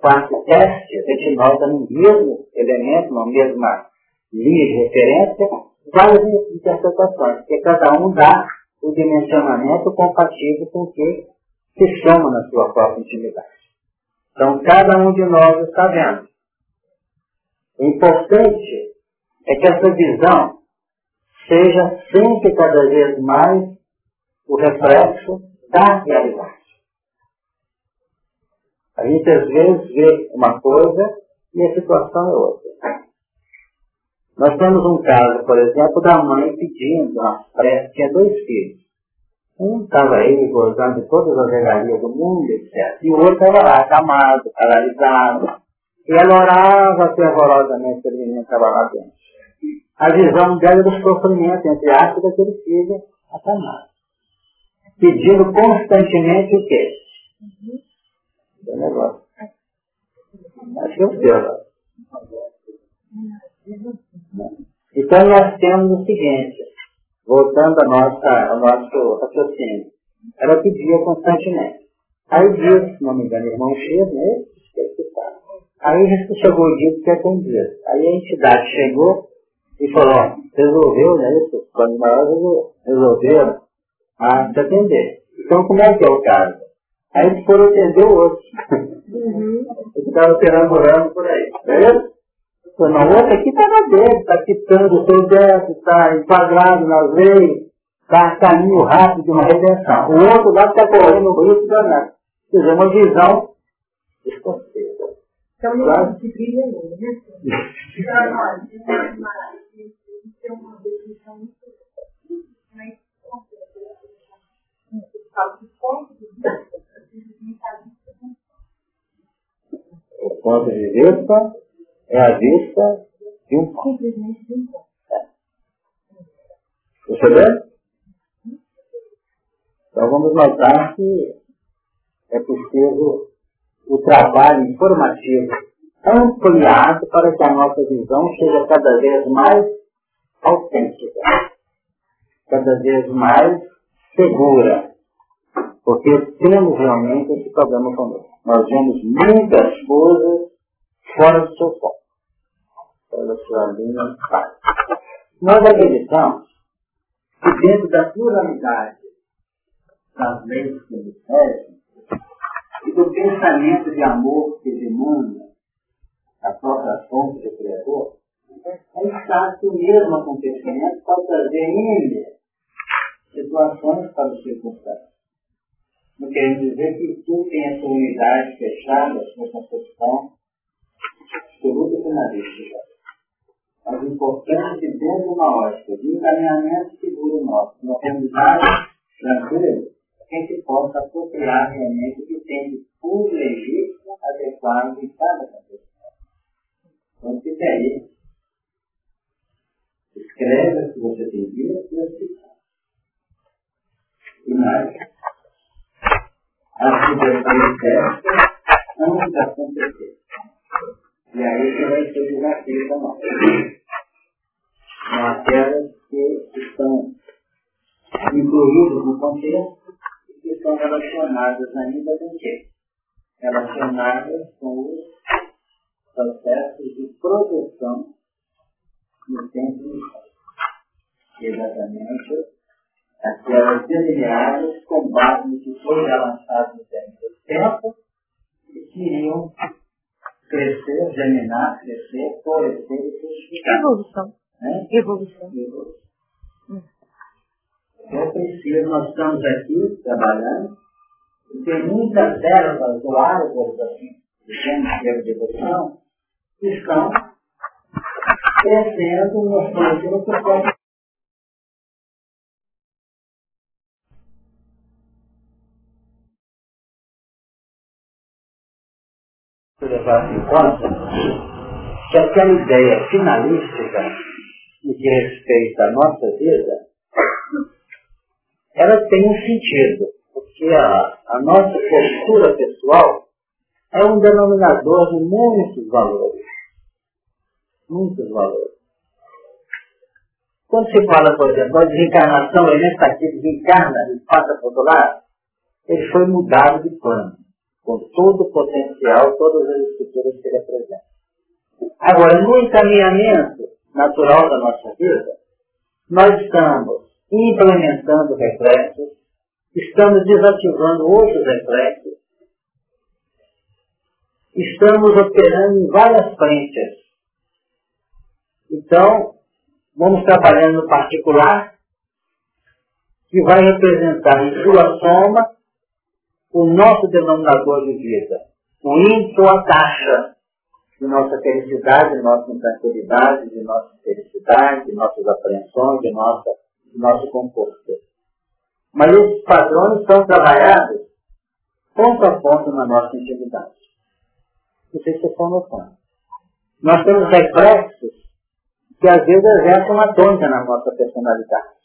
Speaker 1: faz o teste, a gente nota no mesmo elemento, na mesma linha de referência, várias interpretações, porque cada um dá o dimensionamento compatível com o que se chama na sua própria intimidade. Então, cada um de nós está vendo. O importante é que essa visão seja sempre cada vez mais o reflexo da realidade. A gente às vezes vê uma coisa e a situação é outra. Nós temos um caso, por exemplo, da mãe pedindo uma prece, tinha dois filhos. Um estava aí gozando de todas as regalias do mundo, etc. E o outro estava lá, acamado, paralisado. E ela orava fervorosamente, o menino estava lá dentro a visão dela do sofrimento, entre aspas, daquele filho acamado. Pedindo constantemente o quê? Uhum. O negócio. Acho que é o seu. Então nós temos o seguinte, voltando ao nosso, ao nosso raciocínio. Ela pedia constantemente. Aí diz, se não me engano, irmão X, né? Aí chegou o dia que atendia. Aí a entidade chegou e falou, resolveu, né? Isso, quando nós resolveram a se atender. Então como é que é o caso? Aí eles foram atender o outro. Uhum. Eles estavam perambulando por aí. Não, o outro aqui está na dele, está quitando o seu débito, está enquadrado nas leis, está caminho rápido de uma redenção. O outro lá está correndo o risco danado. Quer dizer, uma visão distorcida. Então, claro. né? ter uma definição muito mais completa. O ponto de vista é a vista de um. Simplesmente de um. Percebeu? Então vamos notar que é preciso o trabalho informativo ampliado para que a nossa visão seja cada vez mais autêntica, cada vez mais segura, porque temos realmente esse problema conosco. Nós vemos muitas coisas fora do seu foco, da sua linha Nós acreditamos que dentro da pluralidade das leis que nos regem e do pensamento de amor que demanda a própria fonte do Criador, é está o mesmo acontecimento pode trazer N situações para o circunstâncias. Não querendo dizer que tu tem a sua unidade fechada, a sua concepção absoluta e finalística. Mas o importante dentro de uma ótica de encaminhamento seguro nosso, uma aprendizagem tranquila, que a gente possa apropriar realmente o que tem de puro legítimo, adequado em cada contexto. Então fica aí. Escreve se você tem visto e assista. E mais. A situação certa antes de acontecer. E aí você vai ter desafio para nós. São aquelas que estão incluídas no contexto que estão relacionadas ainda com o quê? Relacionadas com os processos de proteção no tempo Exatamente aquelas delineadas com base no que foi lançado no tempo e que iriam crescer, germinar, crescer, florescer e frutificar.
Speaker 3: Evolução.
Speaker 1: Né?
Speaker 3: Evolução.
Speaker 1: Evolução. Eu preciso, nós estamos aqui trabalhando, e tem muitas ervas do árvore, assim, do centro de evolução, que estão crescendo, mostrando que você pode conta que aquela ideia finalística no que respeita à nossa vida ela tem um sentido, porque a, a nossa postura pessoal é um denominador de muitos valores. Muitos valores. Quando se fala, por exemplo, a desencarnação, ele está aqui, desencarna e passa para outro lado, ele foi mudado de plano, com todo o potencial, todas as estruturas que ele apresenta. Agora, no encaminhamento natural da nossa vida, nós estamos implementando reflexos, estamos desativando outros reflexos, estamos operando em várias frentes. Então, vamos trabalhando no particular, que vai representar em sua soma o nosso denominador de vida, o índice ou a taxa de nossa felicidade, de nossa intranquilidade, de nossa felicidade, de nossas apreensões, de nossa nosso composto. Mas esses padrões são trabalhados ponto a ponto na nossa intimidade. Não sei se vocês estão. Nós temos reflexos que às vezes exercem uma tônica na nossa personalidade.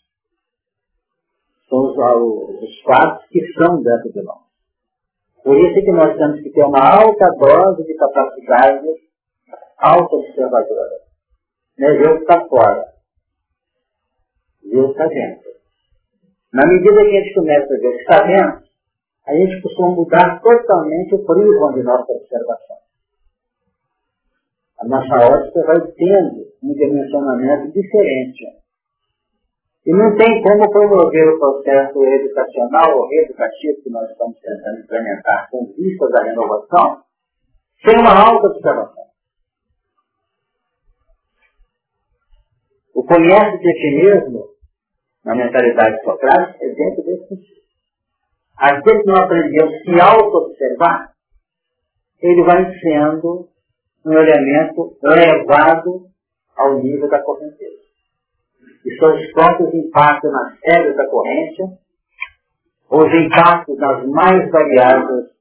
Speaker 1: São os, os fatos que são dentro de nós. Por isso é que nós temos que ter uma alta dose de capacidade auto-observadora. É o que está fora. Deus está dentro. Na medida que a gente começa a ver o que está dentro, a gente costuma mudar totalmente o prisma de nossa observação. A nossa ótica vai tendo um dimensionamento diferente. E não tem como promover o processo educacional ou reeducativo que nós estamos tentando implementar com vista da renovação sem uma alta observação. O conhece-te a ti mesmo na mentalidade socrática é dentro desse sentido. Aquele que não aprendeu se auto-observar, ele vai sendo um elemento levado ao nível da correnteza. E os próprios impactos nas regras da corrente, os impactos nas mais variadas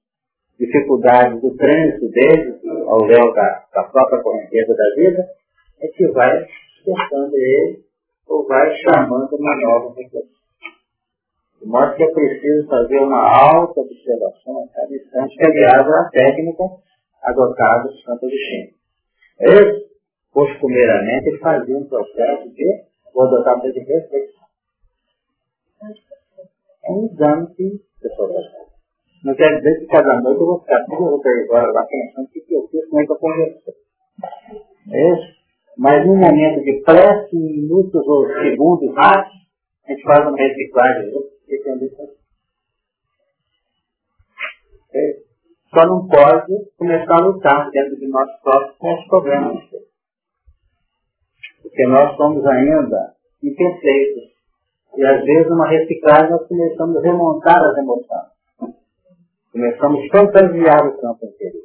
Speaker 1: dificuldades do trânsito deles, ao léu da, da própria correnteza da vida, é que vai despertando ele ou vai chamando uma nova reflexão. De modo que é preciso fazer uma alta observação a cada instante, que aliás é a técnica adotada por Santo Agostinho. Eles, costumeiramente, faziam um processo de, vou adotar de reflexão. É um exame que pessoa vai fazer. Não quer dizer que cada noite eu vou ficar tudo agora lá pensando o que eu fiz, como é que eu conversei. É isso? Mas num momento de prece, minutos ou segundos rápidos, a gente faz uma reciclagem. É. Só não pode começar a lutar dentro de nós próprios com os problemas. Porque nós somos ainda imperfeitos. E às vezes uma reciclagem nós começamos a remontar as emoções. Começamos a fantasiar o campo interior.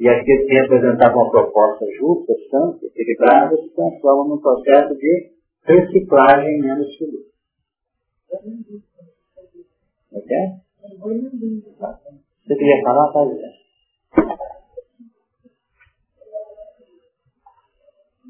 Speaker 1: E aquele que representava uma proposta justa, santa, equilibrada, se transforma num processo de reciclagem menos feliz. Ok? Você queria falar, tá dizendo?
Speaker 3: forma, é, são pintadas com, com alguma maneira de como que nós podemos funcionar para ter a realidade de uma determinada maneira.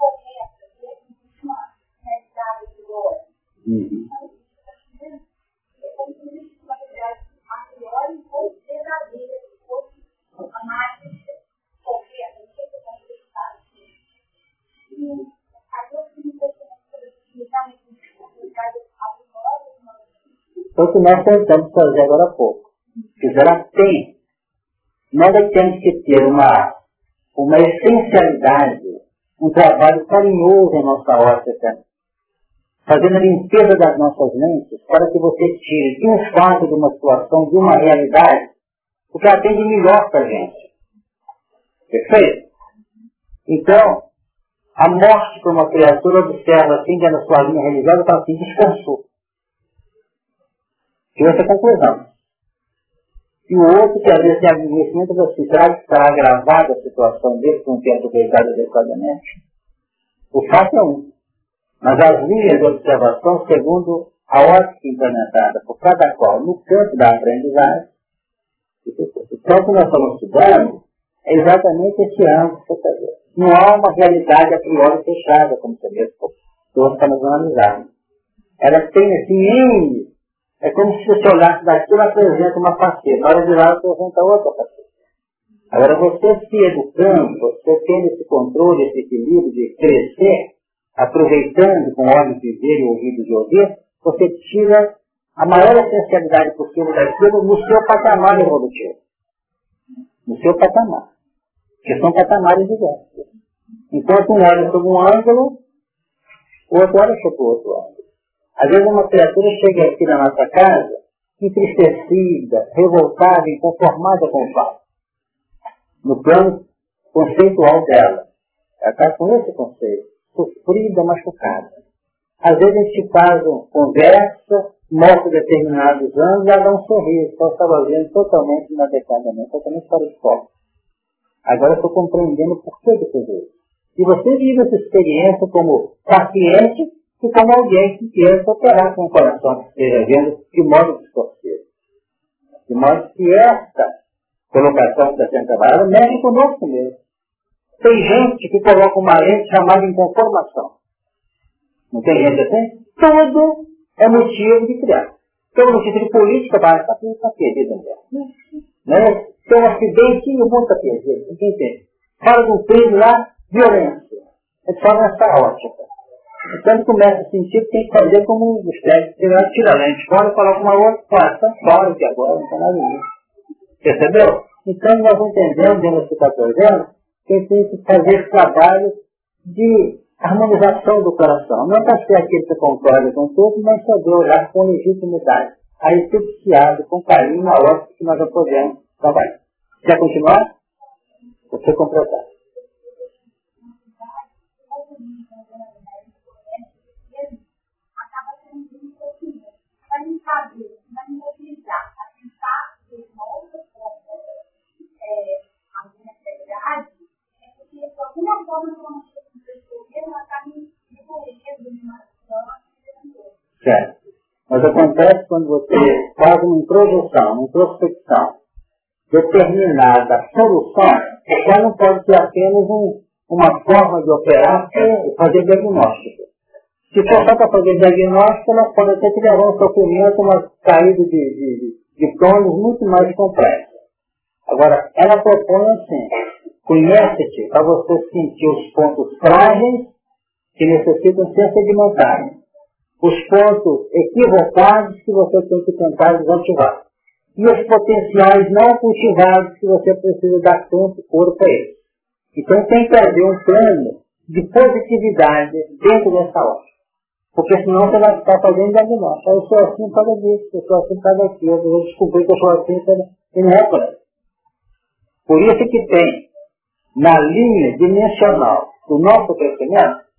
Speaker 3: máquina
Speaker 1: Foi o que nós tentamos fazer agora há pouco. Fizeram tem. Nós temos que ter uma, uma essencialidade, um trabalho carinhoso em nossa ótica, fazendo a limpeza das nossas mentes, para que você tire de um fato, de uma situação, de uma realidade, o que atende melhor para a gente. Perfeito? Então, a morte para uma criatura observa assim, dentro da sua linha religiosa, fala assim, descansou. Tira essa conclusão. E o outro, que às vezes tem conhecimento, será que estará agravada a situação dele com o tempo cuidado adequadamente? O fato é um. Mas as linhas de observação, segundo a ótica implementada por cada qual no campo da aprendizagem, então, que nós estamos estudando é exatamente esse âmbito vendo. Não há uma realidade a priori fechada, como você mesmo todos estamos analisando. Ela tem assim, N. É como se você olhasse daqui e apresenta uma faceta. Na hora de lá, apresenta outra faceta. Agora, você se educando, você tendo esse controle, esse equilíbrio de crescer, aproveitando com olhos de ver e ouvidos de ouvir, você tira a maior essencialidade possível daquilo no seu patamar evolutivo. No seu patamar que são patamares diversos. Enquanto um olha sob um ângulo, o outro olha sob o outro ângulo. Às vezes uma criatura chega aqui na nossa casa entristecida, revoltada, inconformada com o pai. No plano conceitual dela. Ela está com esse conceito. Sofrida, machucada. Às vezes a gente faz uma conversa, mostra determinados anos ela dá um sorriso. Só estava vendo totalmente inadequadamente, totalmente para o foco. Agora estou compreendendo por que de fazer isso. E você vive essa experiência como paciente e como alguém que quer operar com o coração que esteja vendo de modo distorcido. De modo que esta colocação está sendo trabalhada mexe conosco mesmo. Tem gente que coloca uma lente chamada inconformação. Não tem gente assim? Tudo é motivo de criar. Todo motivo de política para estar perdido. Né? Tem um acidente e o mundo está perdido. Ninguém. Fala de um crime lá, violência. Gente fala nessa ótica. Então começa a sentir que tem que fazer como os técnicos, tirar, tira a lente fora, coloca uma outra, passa fora, que agora não tem nada disso. Percebeu? Então nós entendemos, dentro do que está ele tem que fazer trabalho de harmonização do coração. Não para ser aquele que concorda com tudo, mas tá saber olhar com legitimidade. Aí subsidiado com carinho na ótica que nós já podemos trabalhar. Quer continuar? Você completar. saber, mas a de uma outra forma é, a uma forma de Certo. Mas acontece quando você faz uma introdução, uma introspecção determinada solução, ela não pode ser apenas um, uma forma de operar e fazer diagnóstico. Se for só para fazer diagnóstico, ela pode até criar um sofrimento, uma saída de, de, de muito mais complexa. Agora, ela propõe assim, conhece-te para você sentir os pontos frágeis que necessitam ser sedimentados, os pontos equivocados que você tem que tentar desativar, e os potenciais não cultivados que você precisa dar tempo corpo a eles. Então tem que haver um plano de positividade dentro dessa hora. Porque senão você vai ficar fazendo diagnóstico. Eu sou assim por disso, eu sou assim por causa daquilo, eu vou descobrir que eu sou assim e não é por aí. Por isso que tem na linha dimensional do nosso crescimento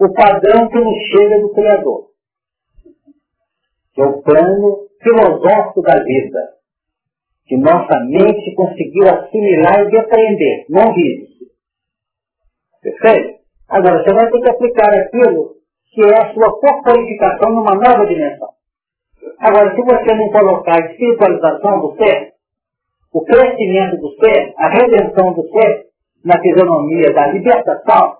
Speaker 1: o padrão que nos chega do Criador, que é o plano filosófico da vida, que nossa mente conseguiu assimilar e depreender, não vive. Perfeito? Agora, você vai ter que aplicar aquilo que é a sua corporificação numa nova dimensão. Agora, se você não colocar espiritualização do ser, o crescimento do ser, a redenção do ser, na fisionomia da libertação,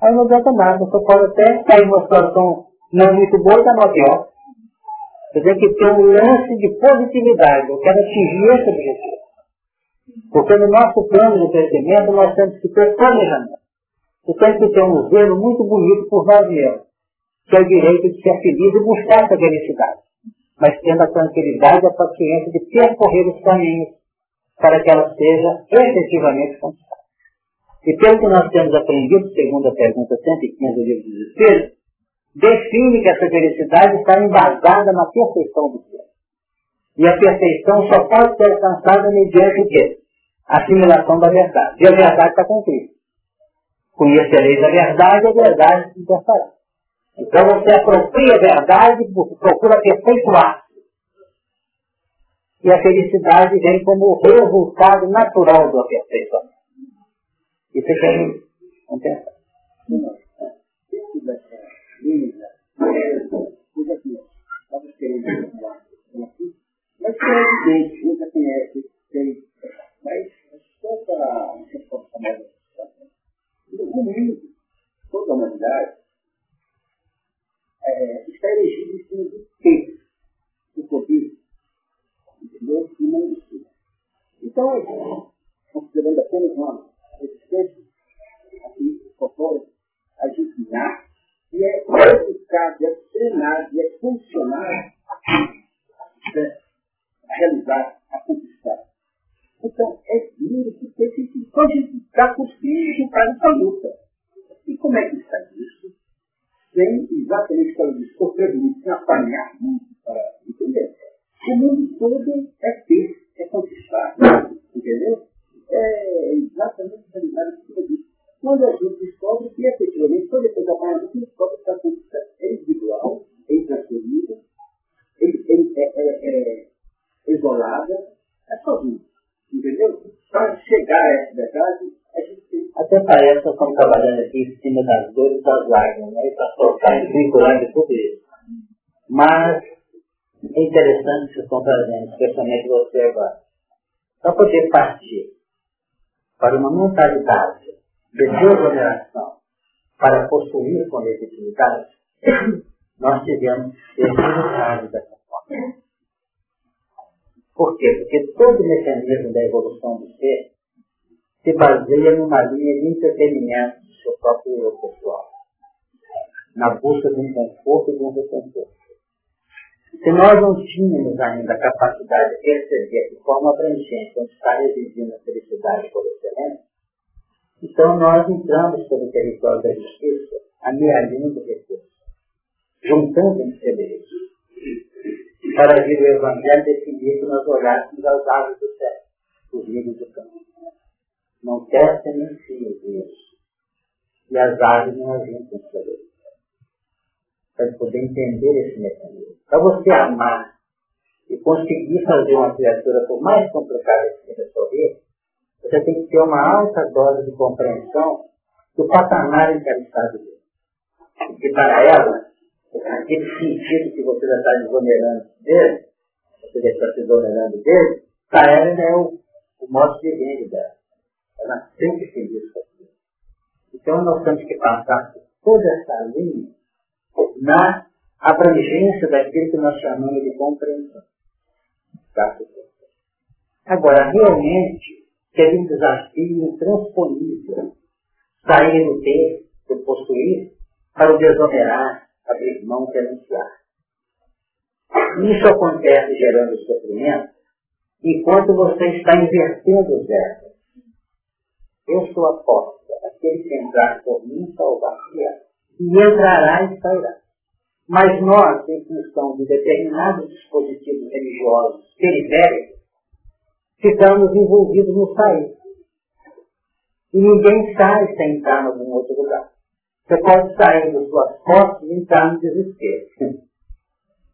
Speaker 1: aí não adianta nada. Você pode até sair numa situação não muito boa e da pior. Você tem que ter um lance de positividade. Eu quero atingir esse objetivo. Porque no nosso plano de crescimento nós temos que ter planejamento. Você tem que ter um zelo muito bonito por nós mesmos, que é o direito de ser feliz e buscar essa felicidade. Mas tendo a tranquilidade e a paciência de percorrer os caminhos para que ela seja efetivamente conquistada. E pelo que nós temos aprendido, segundo a pergunta 115 do livro dos Espíritos, define que essa felicidade está embasada na perfeição do ser. E a perfeição só pode ser alcançada mediante o quê? A assimilação da verdade. E a verdade está com Cristo. Conhecereis a verdade, a verdade se libertará. Então você apropria a verdade, procura aperfeiçoar. E a felicidade vem como resultado natural do aperfeiçoamento. Isso é que a gente não.
Speaker 2: Mas que é evidente, nunca mas só para mais o mundo, toda a humanidade, é, está elegido em cima do peito, do poder, entendeu? E não do ser. Então, considerando apenas uma existência, aqui, corpórea, a gente nasce e é educado, é treinado, é funcionar né, a realizar, a conquistar. Então, é duro que tem que está cuspindo para essa luta. E como é que está isso? Sem exatamente para o sofrer muito, apanhar muito para entender. O mundo todo é ter, é conquistar. Entendeu? É exatamente realizar tudo isso. Quando a gente descobre que efetivamente toda essa apanhamento, a gente descobre que a conquista é individual, é intransferida, é, é, é, é isolada, é sozinho. Entendeu? Para chegar a essa verdade, a gente tem.
Speaker 1: Até parece que eu estou trabalhando aqui em cima das dores e das lágrimas, né? para soltar vinculando tudo isso. Mas é interessante que estão trazendo, especialmente você agora. Para poder partir para uma mentalidade de desaglomeração, para possuir com legitimidade, nós tivemos que ser educados dessa forma. Por quê? Porque todo o mecanismo da evolução do ser se baseia numa linha de entretenimento do seu próprio eu pessoal, na busca de um conforto e de um reconforto. Se nós não tínhamos ainda a capacidade de perceber de forma abrangente onde está residindo a felicidade por excelência, então nós entramos pelo território da justiça, amealhando recursos, juntando interesses para vir o Evangelho definir que nós olhássemos aos aves do céu, os livros do campo. Não testem nem fios isso. E as aves não ajuntam sobre eles. Para poder entender esse mecanismo. Para você amar e conseguir fazer uma criatura, por mais complicada que seja resolver, você tem que ter uma alta dose de compreensão do patamar em que ela está vivendo. Porque para ela, aquele sentido que você já está desonerando dele, você já está se dele, para ela é o, o modo de vida dela. Ela sempre fez isso. Então nós temos que passar por toda essa linha na abrangência daquilo que nós chamamos de compreensão. Tá? Agora, realmente, teve um desafio intransponível sair do ter, do possuir, para o desonerar, abrir mão, renunciar. Isso acontece gerando sofrimento enquanto você está invertendo os verbos. Eu sou a porta, aquele que entrar por mim salvar-se-á, e entrará e sairá. Mas nós, em função de determinados dispositivos religiosos periféricos, ficamos envolvidos no sair. E ninguém sai sem entrar em algum outro lugar. Você pode sair das suas posses e entrar no desespero.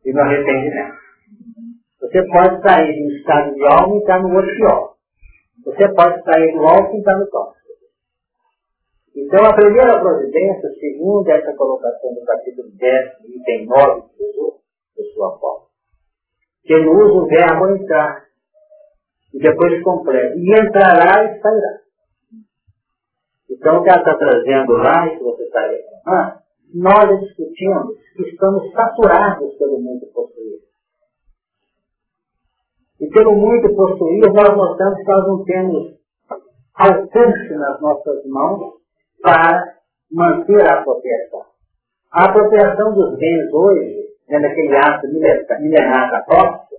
Speaker 1: E no arrependimento. Você pode sair de um estado de alma e entrar no outro pior. Você pode sair do alto e entrar no tóxico. Então, a primeira providência, segundo essa colocação do capítulo 10, item 9 de sua forma, que ele usa o verbo entrar, e depois completa, e entrará e sairá. Então, o que ela está trazendo lá, e que você está reclamando, nós discutimos que estamos saturados pelo mundo possuído. E pelo muito possuído, nós notamos que nós não temos alcance nas nossas mãos para manter a apropriação. A apropriação dos bens hoje, né, naquele ato milenar da posse,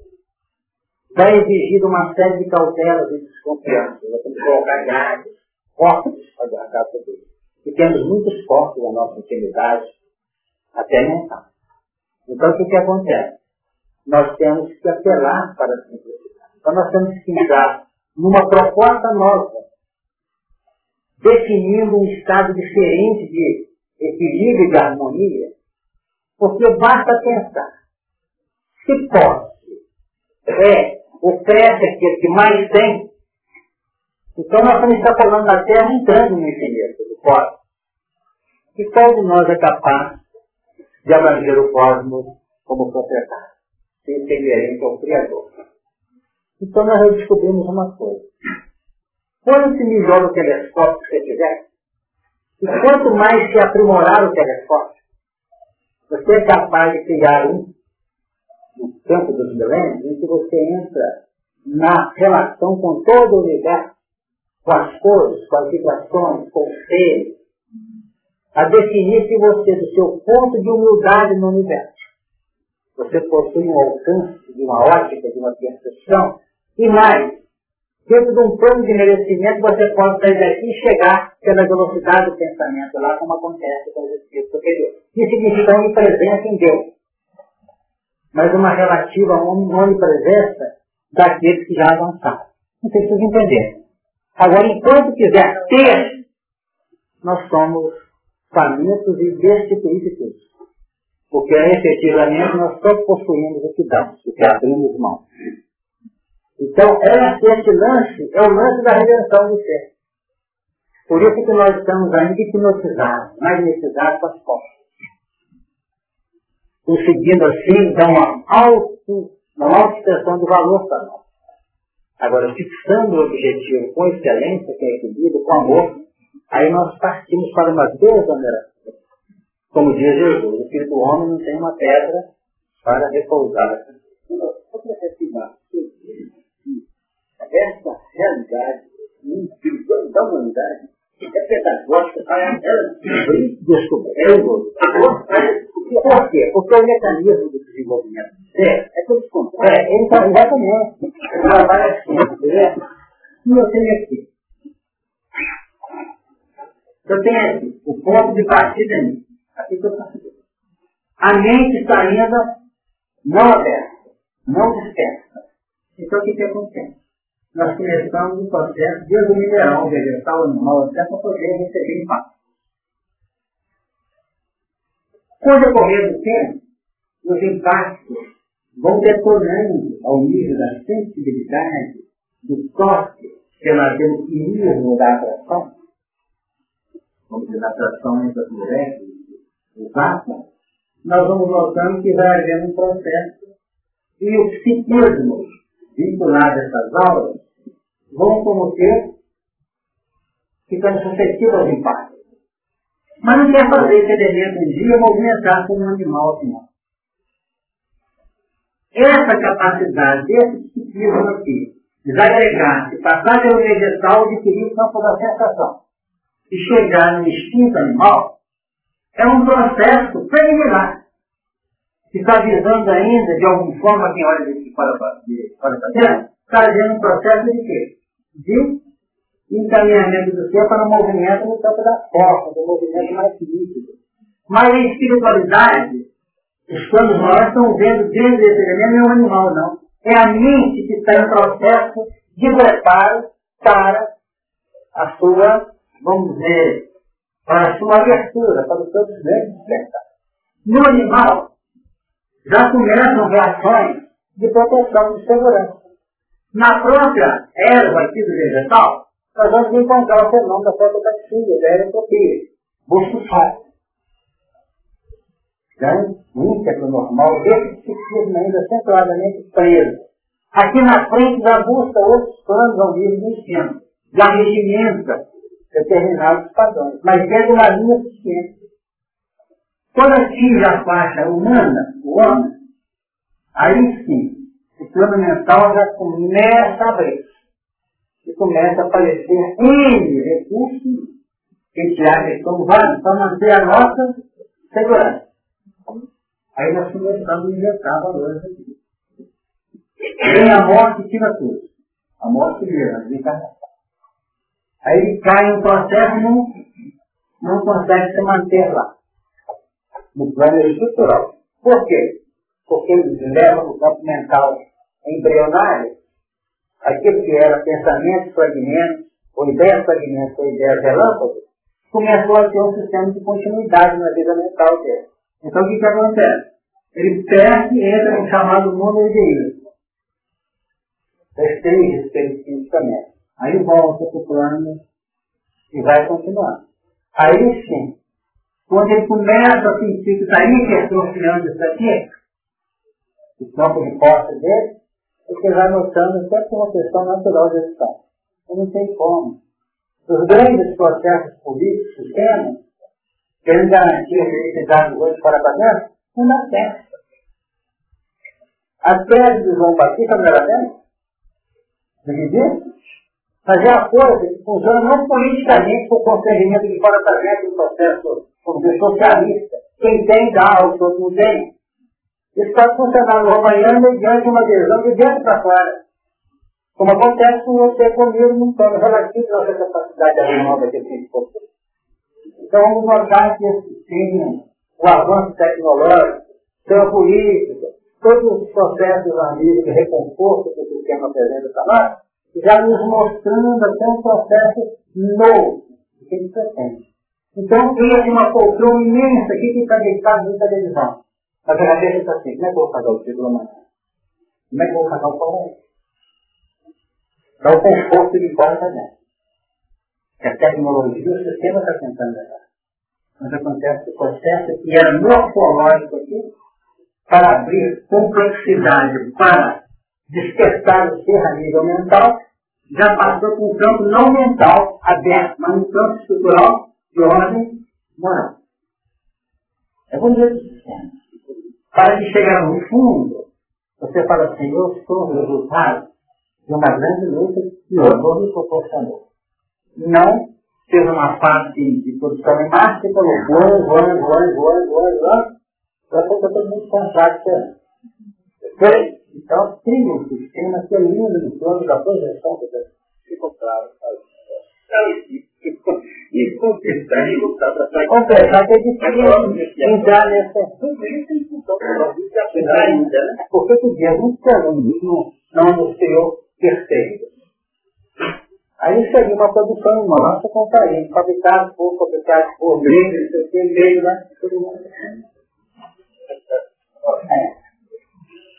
Speaker 1: vai exigir uma série de cautelas e desconfianças. Nós temos que colocar galhos, fortes para guardar tudo isso. E temos muitos fortes na nossa intimidade, até mental. Então, o que, que acontece? Nós temos que apelar para a simplicidade. Então, nós temos que entrar numa proposta nova, definindo um estado diferente de equilíbrio e de harmonia, porque basta pensar. Se posse é oferece aquilo que mais tem, então nós estamos extrapolando na Terra entrando no infinito, do cosmos. E de nós é capaz de abranger o cosmos como proprietário, sem ser ao Criador? Então nós descobrimos uma coisa. Quando se melhora o telescópio que você tiver, e quanto mais se aprimorar o telescópio, você é capaz de criar um, no campo dos milênios, em que você entra na relação com todo o universo, com as cores, com as vibrações, com os seres, a definir se você, do seu ponto de humildade no universo, você possui um alcance de uma ótica, de uma percepção, e mais, dentro de um plano de merecimento, você pode sair daqui e chegar pela velocidade do pensamento, lá como acontece com os espíritos superiores. Isso significa onipresença em Deus. Mas uma relativa onipresença daqueles que já avançaram. Não vocês entenderam. Agora, enquanto quiser ter, nós somos famintos e destituídos de tudo. Porque efetivamente nós só possuímos o que damos, o que abrimos mão. Então, esse lance é o lance da redenção do ser. Por isso que nós estamos ainda hipnotizados, magnetizados com as costas. Conseguindo assim dar uma, auto, uma alta expressão de valor para nós. Agora, fixando o objetivo com excelência, com equilíbrio, com amor, aí nós partimos para uma desoneração. Como diz Jesus, o filho do homem não tem uma pedra para repousar. Outra essa realidade espiritual da humanidade é pedagógica ela descobrindo. Por quê? Porque o mecanismo do desenvolvimento é, é que eles controlam. É, ele está exatamente. Ele trabalha assim, entendeu? E eu tenho aqui. Eu tenho aqui o ponto de partida é nisso. Aqui que eu faço. A mente está ainda não aberta, não dispersa. Então o que, que acontece? Nós começamos o processo de o mineral, vegetal, animal, até para poder receber impacto. Com o decorrer do tempo, os impactos vão detonando ao nível da sensibilidade, do toque, pela alquimismo da atração, vamos dizer, da atração entre as mulheres, os átomos, nós vamos notando que vai havendo um processo e o psiquismo vinculado a essas aulas vão que ficando suscetíveis aos impactos. Mas não quer fazer esse elemento um dia movimentar como um animal não. Essa capacidade desse psiquismo aqui, desagregar, se passar pelo vegetal, adquirir campo da sensação e chegar no instinto animal, é um processo preliminar. Que está visando ainda, de alguma forma, quem olha para, para dentro, está fazendo um processo de quê? De encaminhamento do ser para o movimento no campo da força, do movimento mais líquido. Mas a espiritualidade, os planos nós estão vendo dentro desse elemento, não é um animal, não. É a mente que está em processo de preparo para a sua, vamos dizer, para a sua abertura, para o seu despertar. No animal, já começam reações de proteção, de segurança. Na própria erva aqui do vegetal, nós vamos encontrar o fenômeno da fototaxia, da aerotopia, busto fácil. Então, íntegro normal, desse psiquismo ainda centradamente preso. Aqui na frente já busca outros planos ao nível do ensino, já regimenta determinados padrões, mas dentro da linha suficiente. Quando atinge a faixa humana, o homem, aí sim, o plano mental já começa a abrir. E começa a aparecer N recursos que a gente acha que estão válidos para manter a nossa segurança. Aí nós começamos a injetar valores aqui. Vem a morte e tira tudo. A morte vira, a desencarnação. Aí cai em um processo e não, não consegue se manter lá. No plano estrutural. Por quê? Porque ele leva no campo mental embrionário aquilo que era pensamento, fragmentos, ou ideia fragmentos, ou ideia relâmpago, começou a ter um sistema de continuidade na vida mental dele. Então o que, que acontece? Ele perde e entra no chamado mundo ideísta. Festeja especificamente. Aí volta para o plano e vai continuar. Aí sim, quando ele começa a sentir que está hipertrofiando isso aqui, o campo de posse dele, você vai notando que é uma questão natural de educação. E não tem como. Os grandes processos políticos, sistemas, querem garantir a felicidade do outro para dentro, não dá certo. A tese de João Batista não era dentro? Dividir? Fazer a coisa que funciona não politicamente por constrangimento de fora para dentro do processo, como socialista. Quem tem dá, os outros não têm. Isso pode funcionar no Romagnano mediante uma visão de dentro para fora. Como acontece com você comigo num plano relativo à nossa capacidade animal daquele que a gente possui. Então vamos notar que esse o avanço tecnológico, a política, todos os processos amigos de reconforto que o sistema apresenta para nós, já nos mostrando até um processo novo que ele pretende. Então, tem uma poltrona imensa aqui que está deitado na televisão. Mas a cabeça está assim, como é que eu vou pagar o título amanhã? Como é que eu vou pagar o pão Dá o conforto de fora dentro. Que a tecnologia, o sistema está tentando levar. Mas acontece o processo que era morfológico aqui, para abrir complexidade, para despertar o ser a nível mental, já passou para um campo não mental aberto, mas um campo estrutural de ordem moral. É bom dizer para de chegar no fundo, você fala assim, eu sou o resultado de uma grande luta que o me proporcionou. Não fez uma fase de produção em massa e falou, voando, voando, voando, voando, voando, voando, para que todo mundo cansado de Então, cria um sistema que é lindo no plano da projeção que ficou claro. E completar e lutar para completar que é difícil entrar nessa. Porque tu dia muito não, não anunciou perfeito. Aí seria uma produção nossa com carinho, fabricado por, fabricado por meio, não sei o que, meio, né? Todo mundo. É.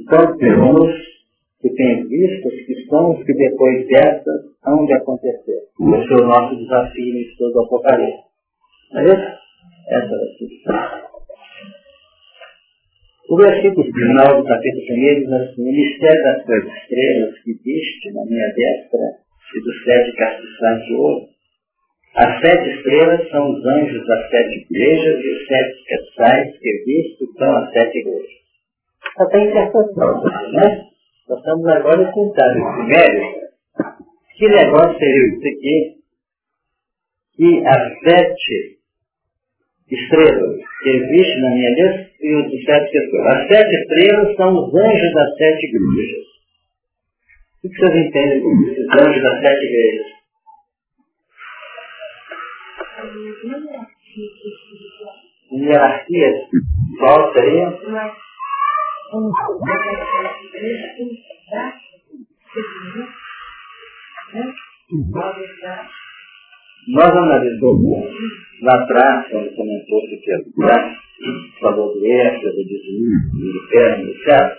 Speaker 1: Então, temos que tem vistas que são os que depois dessas hão de acontecer. Esse é o nosso desafio no estudo do Apocalipse. Não é? Essa é a questão. O versículo final do capítulo 1 diz assim, o mistério das três estrelas que viste na minha destra e dos sete castiçais de ouro. As sete estrelas são os anjos das sete igrejas e os sete castiçais que visto são as sete igrejas. É a interpretação, né? Nós estamos agora a tentar esse mérito. Que negócio seria isso aqui? Que as sete estrelas que existem na minha lista e os sete estrelas. As sete estrelas são os anjos das sete igrejas. O que vocês entendem com esses anjos das sete igrejas? Hierarquia. Qual seria? Nós analisamos lá atrás, quando comentou que é falou do extra, do desvio, do inferno, etc.,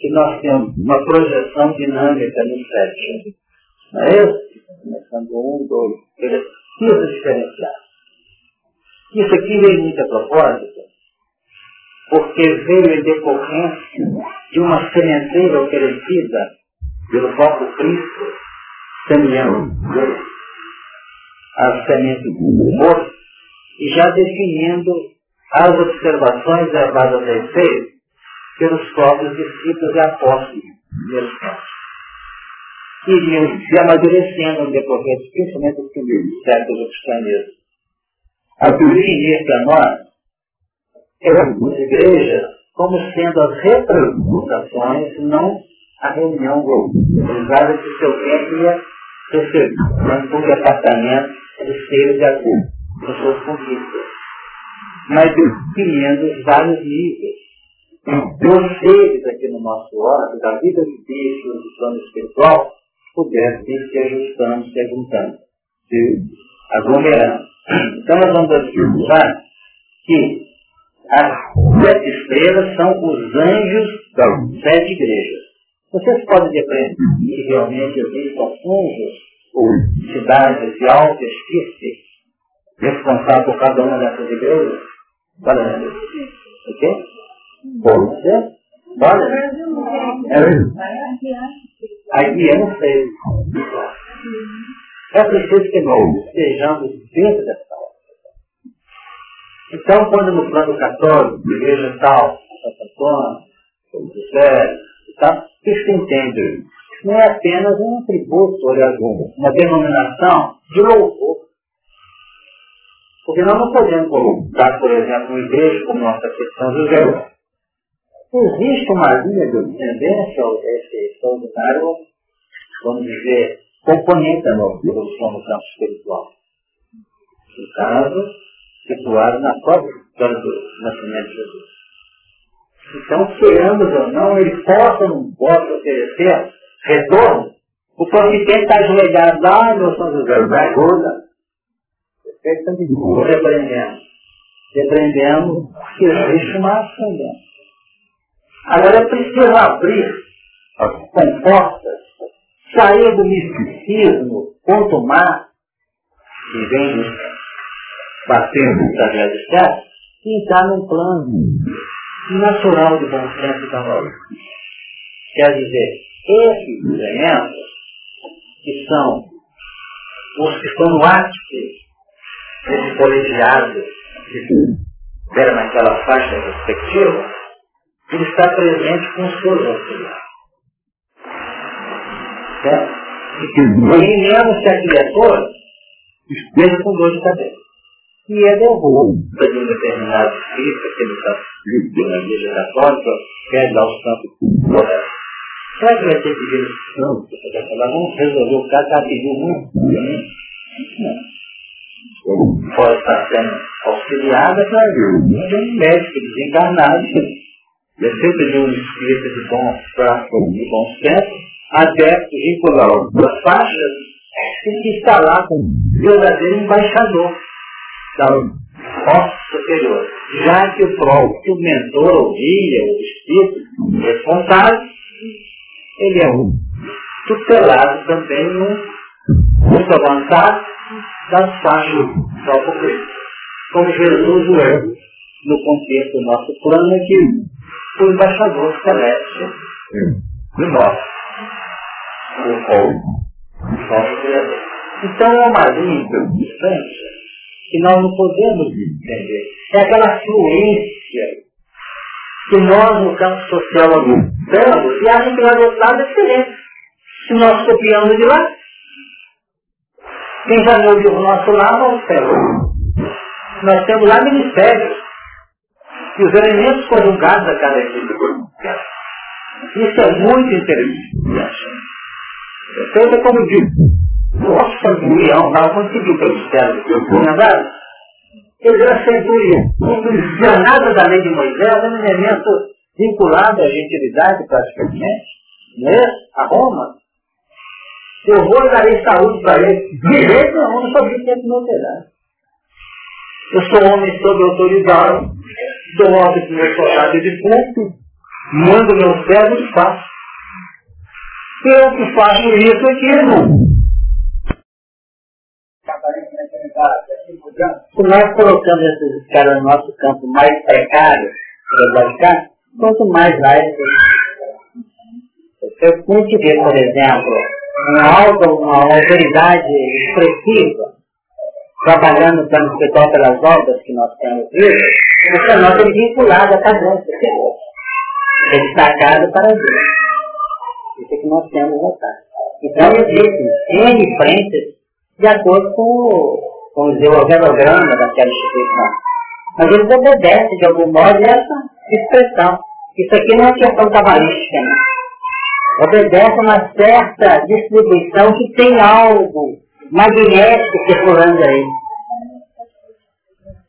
Speaker 1: que nós temos uma projeção dinâmica no sete. Não é isso? Começando um, dois, três, precisa diferenciar. Isso aqui vem muito a propósito, porque veio em decorrência de uma sementeira oferecida pelo próprio Cristo, semeando a semente do morto, e já definindo as observações levadas a efeito pelos próprios discípulos e apóstolos deles que iriam se amadurecendo no decorrer, principalmente dos primeiros séculos do. A Bíblia para nós as igrejas como sendo as representações, não a reunião usada que seu tempo ia receber um departamento de seres de acordo, pessoas conquistas. Mas definindo vários níveis. Os seres aqui no nosso órgão, da vida de Deus, do plano espiritual, pudessem se ajustando, se juntando, se aglomerando. Então nós vamos observar que as sete estrelas são os anjos das sete igrejas. Vocês podem depreender que realmente existem anjos ou cidades de alta estirpe responsáveis por cada uma dessas igrejas? Bora, ok? Pode ser? Bora? É Aí eu não sei. É preciso que nós estejamos dentro dessa então, quando no plano católico, igreja tal, Santo Antônio, São José, e tal, o que se entende? Isso não é apenas um tributo, aliás, uma denominação de louvor. Porque nós não podemos colocar, por exemplo, uma igreja como nossa de São José. Existe uma linha de tendência, esse extraordinário, vamos dizer, componente da nossa evolução no campo espiritual. No caso, situado na própria história do nascimento de Jesus. Então, queremos ou não, ele possa ou não possa oferecer retorno. O promitente está ajoelhado lá no São José, vai ajuda. Repreendemos. Repreendemos que existe uma ação Agora é preciso abrir as comportas, sair do misticismo, quanto mais que vem batendo para realizar e entrar num plano natural de bom senso da obra. Quer dizer, esses elementos, que são os que estão no ápice desse colegiado que era naquela faixa respectiva, ele está presente com os seus auxiliares. Certo? E mesmo se a criatura esteja com dor de cabeça que é derrubo de um determinado espírito, que ele está na igreja católica, quer dar o santo Será que vai ter que vir santo? Vamos resolver o caso rapidinho, muito Não. pode estar sendo auxiliada para um médico desencarnado, é sempre de um de bom prazo, de bom senso, até vincular as faixas e que está lá com o verdadeiro embaixador da nosso superior. Já que o próprio mentor, o guia, o espírito responsável, ele é um tutelado também um muito avançado das faixas do próprio. Como Jesus o é no contexto do nosso plano aqui, o embaixador celeste do nosso, o nosso Criador. Então é uma linha distância que nós não podemos entender. É aquela fluência que nós no campo social damos e acham que lá do outro lado é diferente. Se nós copiamos de lá, quem já não ouviu o nosso lado é o céu. Nós temos lá ministérios e os elementos conjugados a cada equipe. Isso é muito interessante. Então, como digo, nosso centurião lá conseguiu pelo céu, lembrado? Ele era centurião. Não nada da lei de Moisés, é um elemento vinculado à gentilidade praticamente, né? a Roma. Eu vou dar saúde para ele. Direito não, não sabia que é meu pedaço. Eu sou homem sob autoridade, dou ordem para meu soldado de ponto, mando meu servo e faço. Eu que faço isso aqui, irmão. Se nós colocamos esses caras no nosso campo mais precário, quanto mais vai Eu pude por exemplo, uma, alta, uma autoridade expressiva trabalhando para no hospital pelas obras que nós temos visto, essa nota é vinculada a cada um é destacado para Deus. Isso é que nós temos notado. Então existem N frentes de acordo com, com o organograma daquela instituição. Mas eles obedecem de algum modo essa expressão. Isso aqui não é questão cabalística, né? Obedece uma certa distribuição que tem algo magnético circulando aí.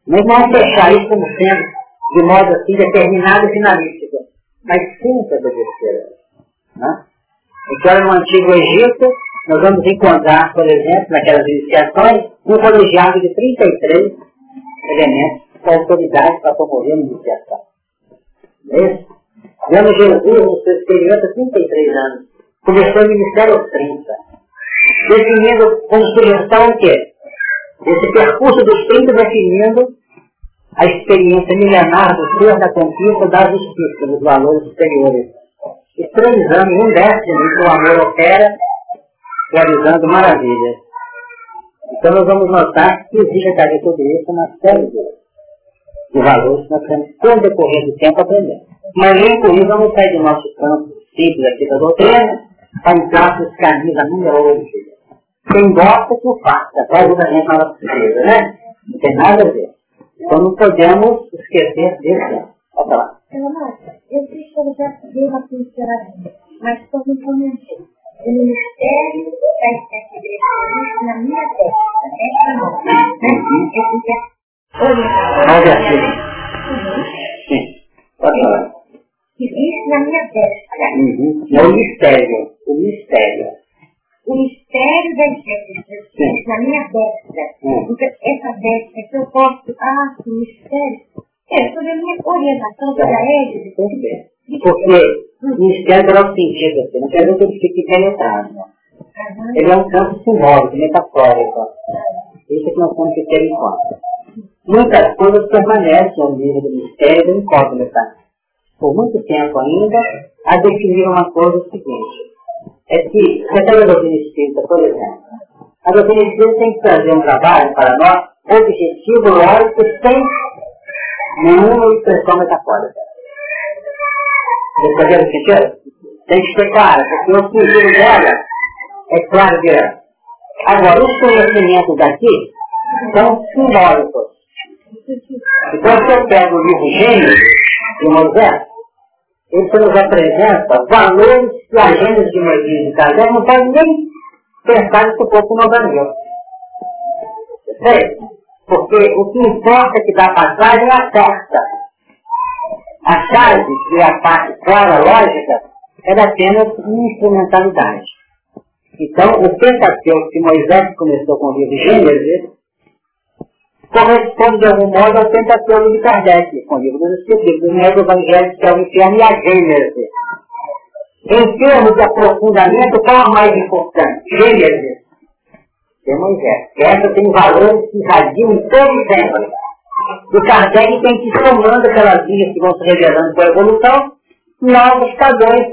Speaker 1: Não vamos fechar isso como sendo de modo assim determinado e finalístico, mas sim obedecer. Né? Então, no Antigo Egito, nós vamos encontrar, por exemplo, naquelas iniciações, um colegiado de 33 elementos com autoridade para promover a iniciação. Não é isso? Vemos Jesus no seu experimento há 33 anos. Começou o ministério aos 30. Definindo como sugestão o quê? Esse percurso dos 30 definindo a experiência milenar do ser da conquista da justiça, dos valores superiores. E três anos, um décimo que o amor opera realizando maravilhas. Então nós vamos notar que existe a tudo isso na série de valores que nós temos o decorrer do tempo aprender. Mas nem por isso vamos sair do nosso campo simples aqui da doutrina para entrar nos caminhos da numerologia. Quem gosta que o faça, vai ajuda a gente na nossa empresa, né? Não tem nada a ver. Então não podemos esquecer desse. Olha lá.
Speaker 3: Eu sei que eu já dei uma pincelada, mas estou me comentando o Ministério da Espécie na minha testa. Essa não.
Speaker 1: Olha aqui. Sim. Pode falar.
Speaker 3: Existe na minha testa.
Speaker 1: Uhum. É o mistério. O mistério.
Speaker 3: O mistério da existência na minha testa. Então, essa testa que eu posso. Ah, o mistério. É sobre a minha orientação para ele.
Speaker 1: Porque Mistério dá um sentido, assim, não quer dizer que ele fique penetrado. Ele é um campo simbólico, metafórico. Isso é que nós temos que ter em conta. Muitas coisas permanecem no nível do mistério do incógnita. Por muito tempo ainda, a definir uma coisa seguinte. É que, recebe a doutrina espírita, por exemplo. A doutrina espírita tem que trazer um trabalho para nós, objetivo, lógico, sem nenhuma expressão metafórica. Está vendo o que é? Tem que ser clara, porque o sentido dela é claro que é. Agora, os conhecimentos daqui são simbólicos. Então, se eu pego o livro Gênesis de Moisés, ele nos apresenta valores e agendas de Moisés de Kardec, não pode nem pensar nesse pouco no. Certo? Porque o que importa que dá passagem é a porta. A chave, que é a parte clara, lógica, era apenas uma instrumentalidade. Então, o Pentateuco que Moisés começou com o livro Gênesis, corresponde de algum modo ao Pentateuco de Kardec, com o livro dos Espíritos, do Evangelho Evangelho que é o Inferno e a Gênesis. Em termos de aprofundamento, qual é o mais importante? Gênesis de Moisés. Essa tem valores que irradiam em todo o tempo. O Kardec tem que ir somando aquelas linhas que vão se revelando com a evolução, novos padrões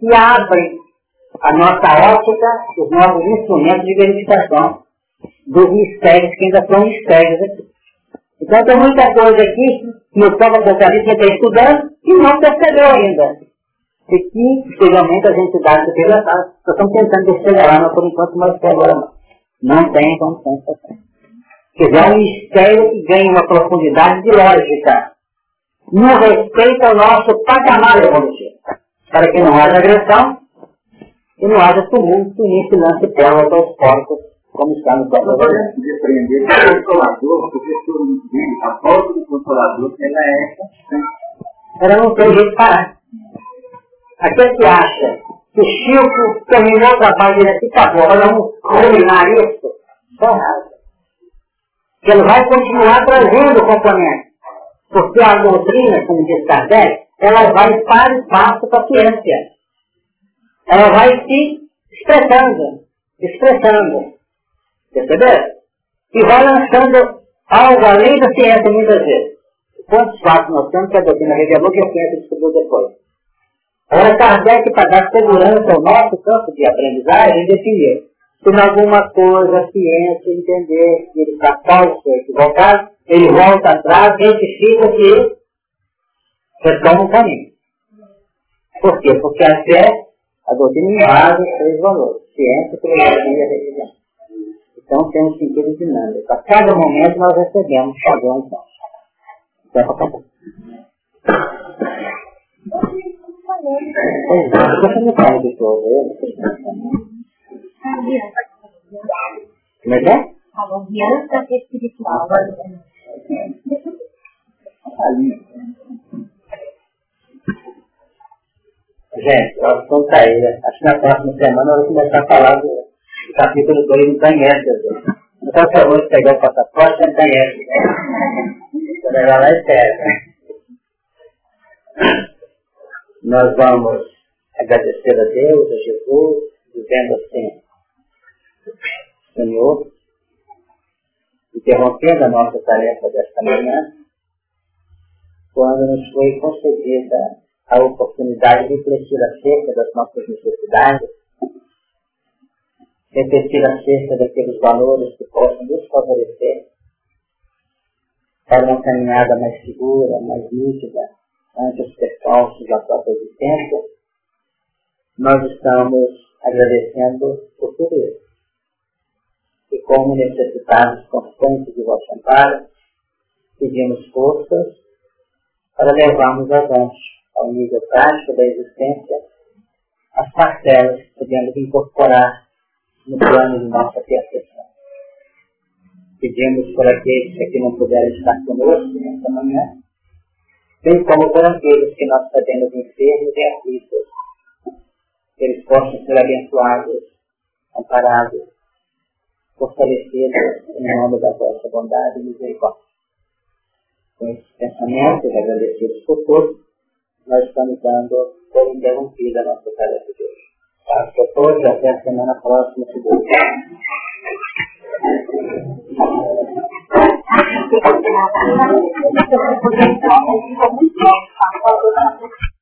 Speaker 1: que abrem a nossa ótica, os novos instrumentos de verificação dos mistérios que ainda são mistérios aqui. Então tem muita coisa aqui que o próprio Apocalipse está estudando e não percebeu ainda. E que, especialmente, as entidades superiores estão tentando lá, mas por enquanto não agora não. Tem condições para Quer dizer, é um mistério que ganha uma profundidade de lógica no respeito ao nosso patamar evolutivo. Para que não haja agressão e não haja tumulto nem se lance pérolas aos porcos, como está no próprio
Speaker 2: Agora, depreender do consolador, porque todo mundo a volta do consolador, ela é
Speaker 1: Ela não tem jeito de parar. Aquele que acha que o Chico terminou o trabalho aqui, acabou, vamos ruminar isso, está errado. Que ele vai continuar trazendo componentes. Porque a doutrina, como diz Kardec, ela vai para espaço para a ciência. Ela vai se expressando, expressando. Percebeu? E vai lançando algo além da ciência muitas vezes. Quantos fatos nós temos que a doutrina revelou que a ciência descobriu depois? Ora, Kardec, para dar segurança ao nosso campo de aprendizagem, definiu. Se em alguma coisa a ciência entender que ele está falso equivocado, ele volta atrás, retifica que retoma o caminho. Por quê? Porque a fé, a doutrina os três valores. Ciência, filosofia e religião. Então tem um sentido dinâmico. A cada momento nós recebemos padrões novos. Então, acabou. Você não fala de Como é que é?
Speaker 3: Falou aliança espiritual.
Speaker 1: Gente, o assunto tá aí. Né? Acho que na próxima semana eu vou começar a falar do capítulo 2 do Canhete. Então, por favor, pegar o passaporte no Canhete. Vou levar lá e pega. Nós vamos agradecer a Deus, a Jesus, dizendo assim, Senhor, interrompendo a nossa tarefa desta manhã, quando nos foi concedida a oportunidade de refletir acerca das nossas necessidades, refletir acerca daqueles valores que possam nos favorecer para uma caminhada mais segura, mais nítida, ante os percalços da própria existência, nós estamos agradecendo por tudo isso. E como necessitados constantes de vosso amparo, pedimos forças para levarmos avante ao nível prático da existência as parcelas que podemos incorporar no plano de nossa percepção. Pedimos por aqueles que não puderam estar conosco nesta manhã, bem como por aqueles que nós sabemos enfermos e aflitos, que eles possam ser abençoados, amparados, fortalecidos em nome da vossa bondade e misericórdia. Com esses pensamentos, agradecidos por todos, nós estamos dando por interrompida a nossa tarefa de hoje. Paz a todos, até a semana próxima, se Deus Thank.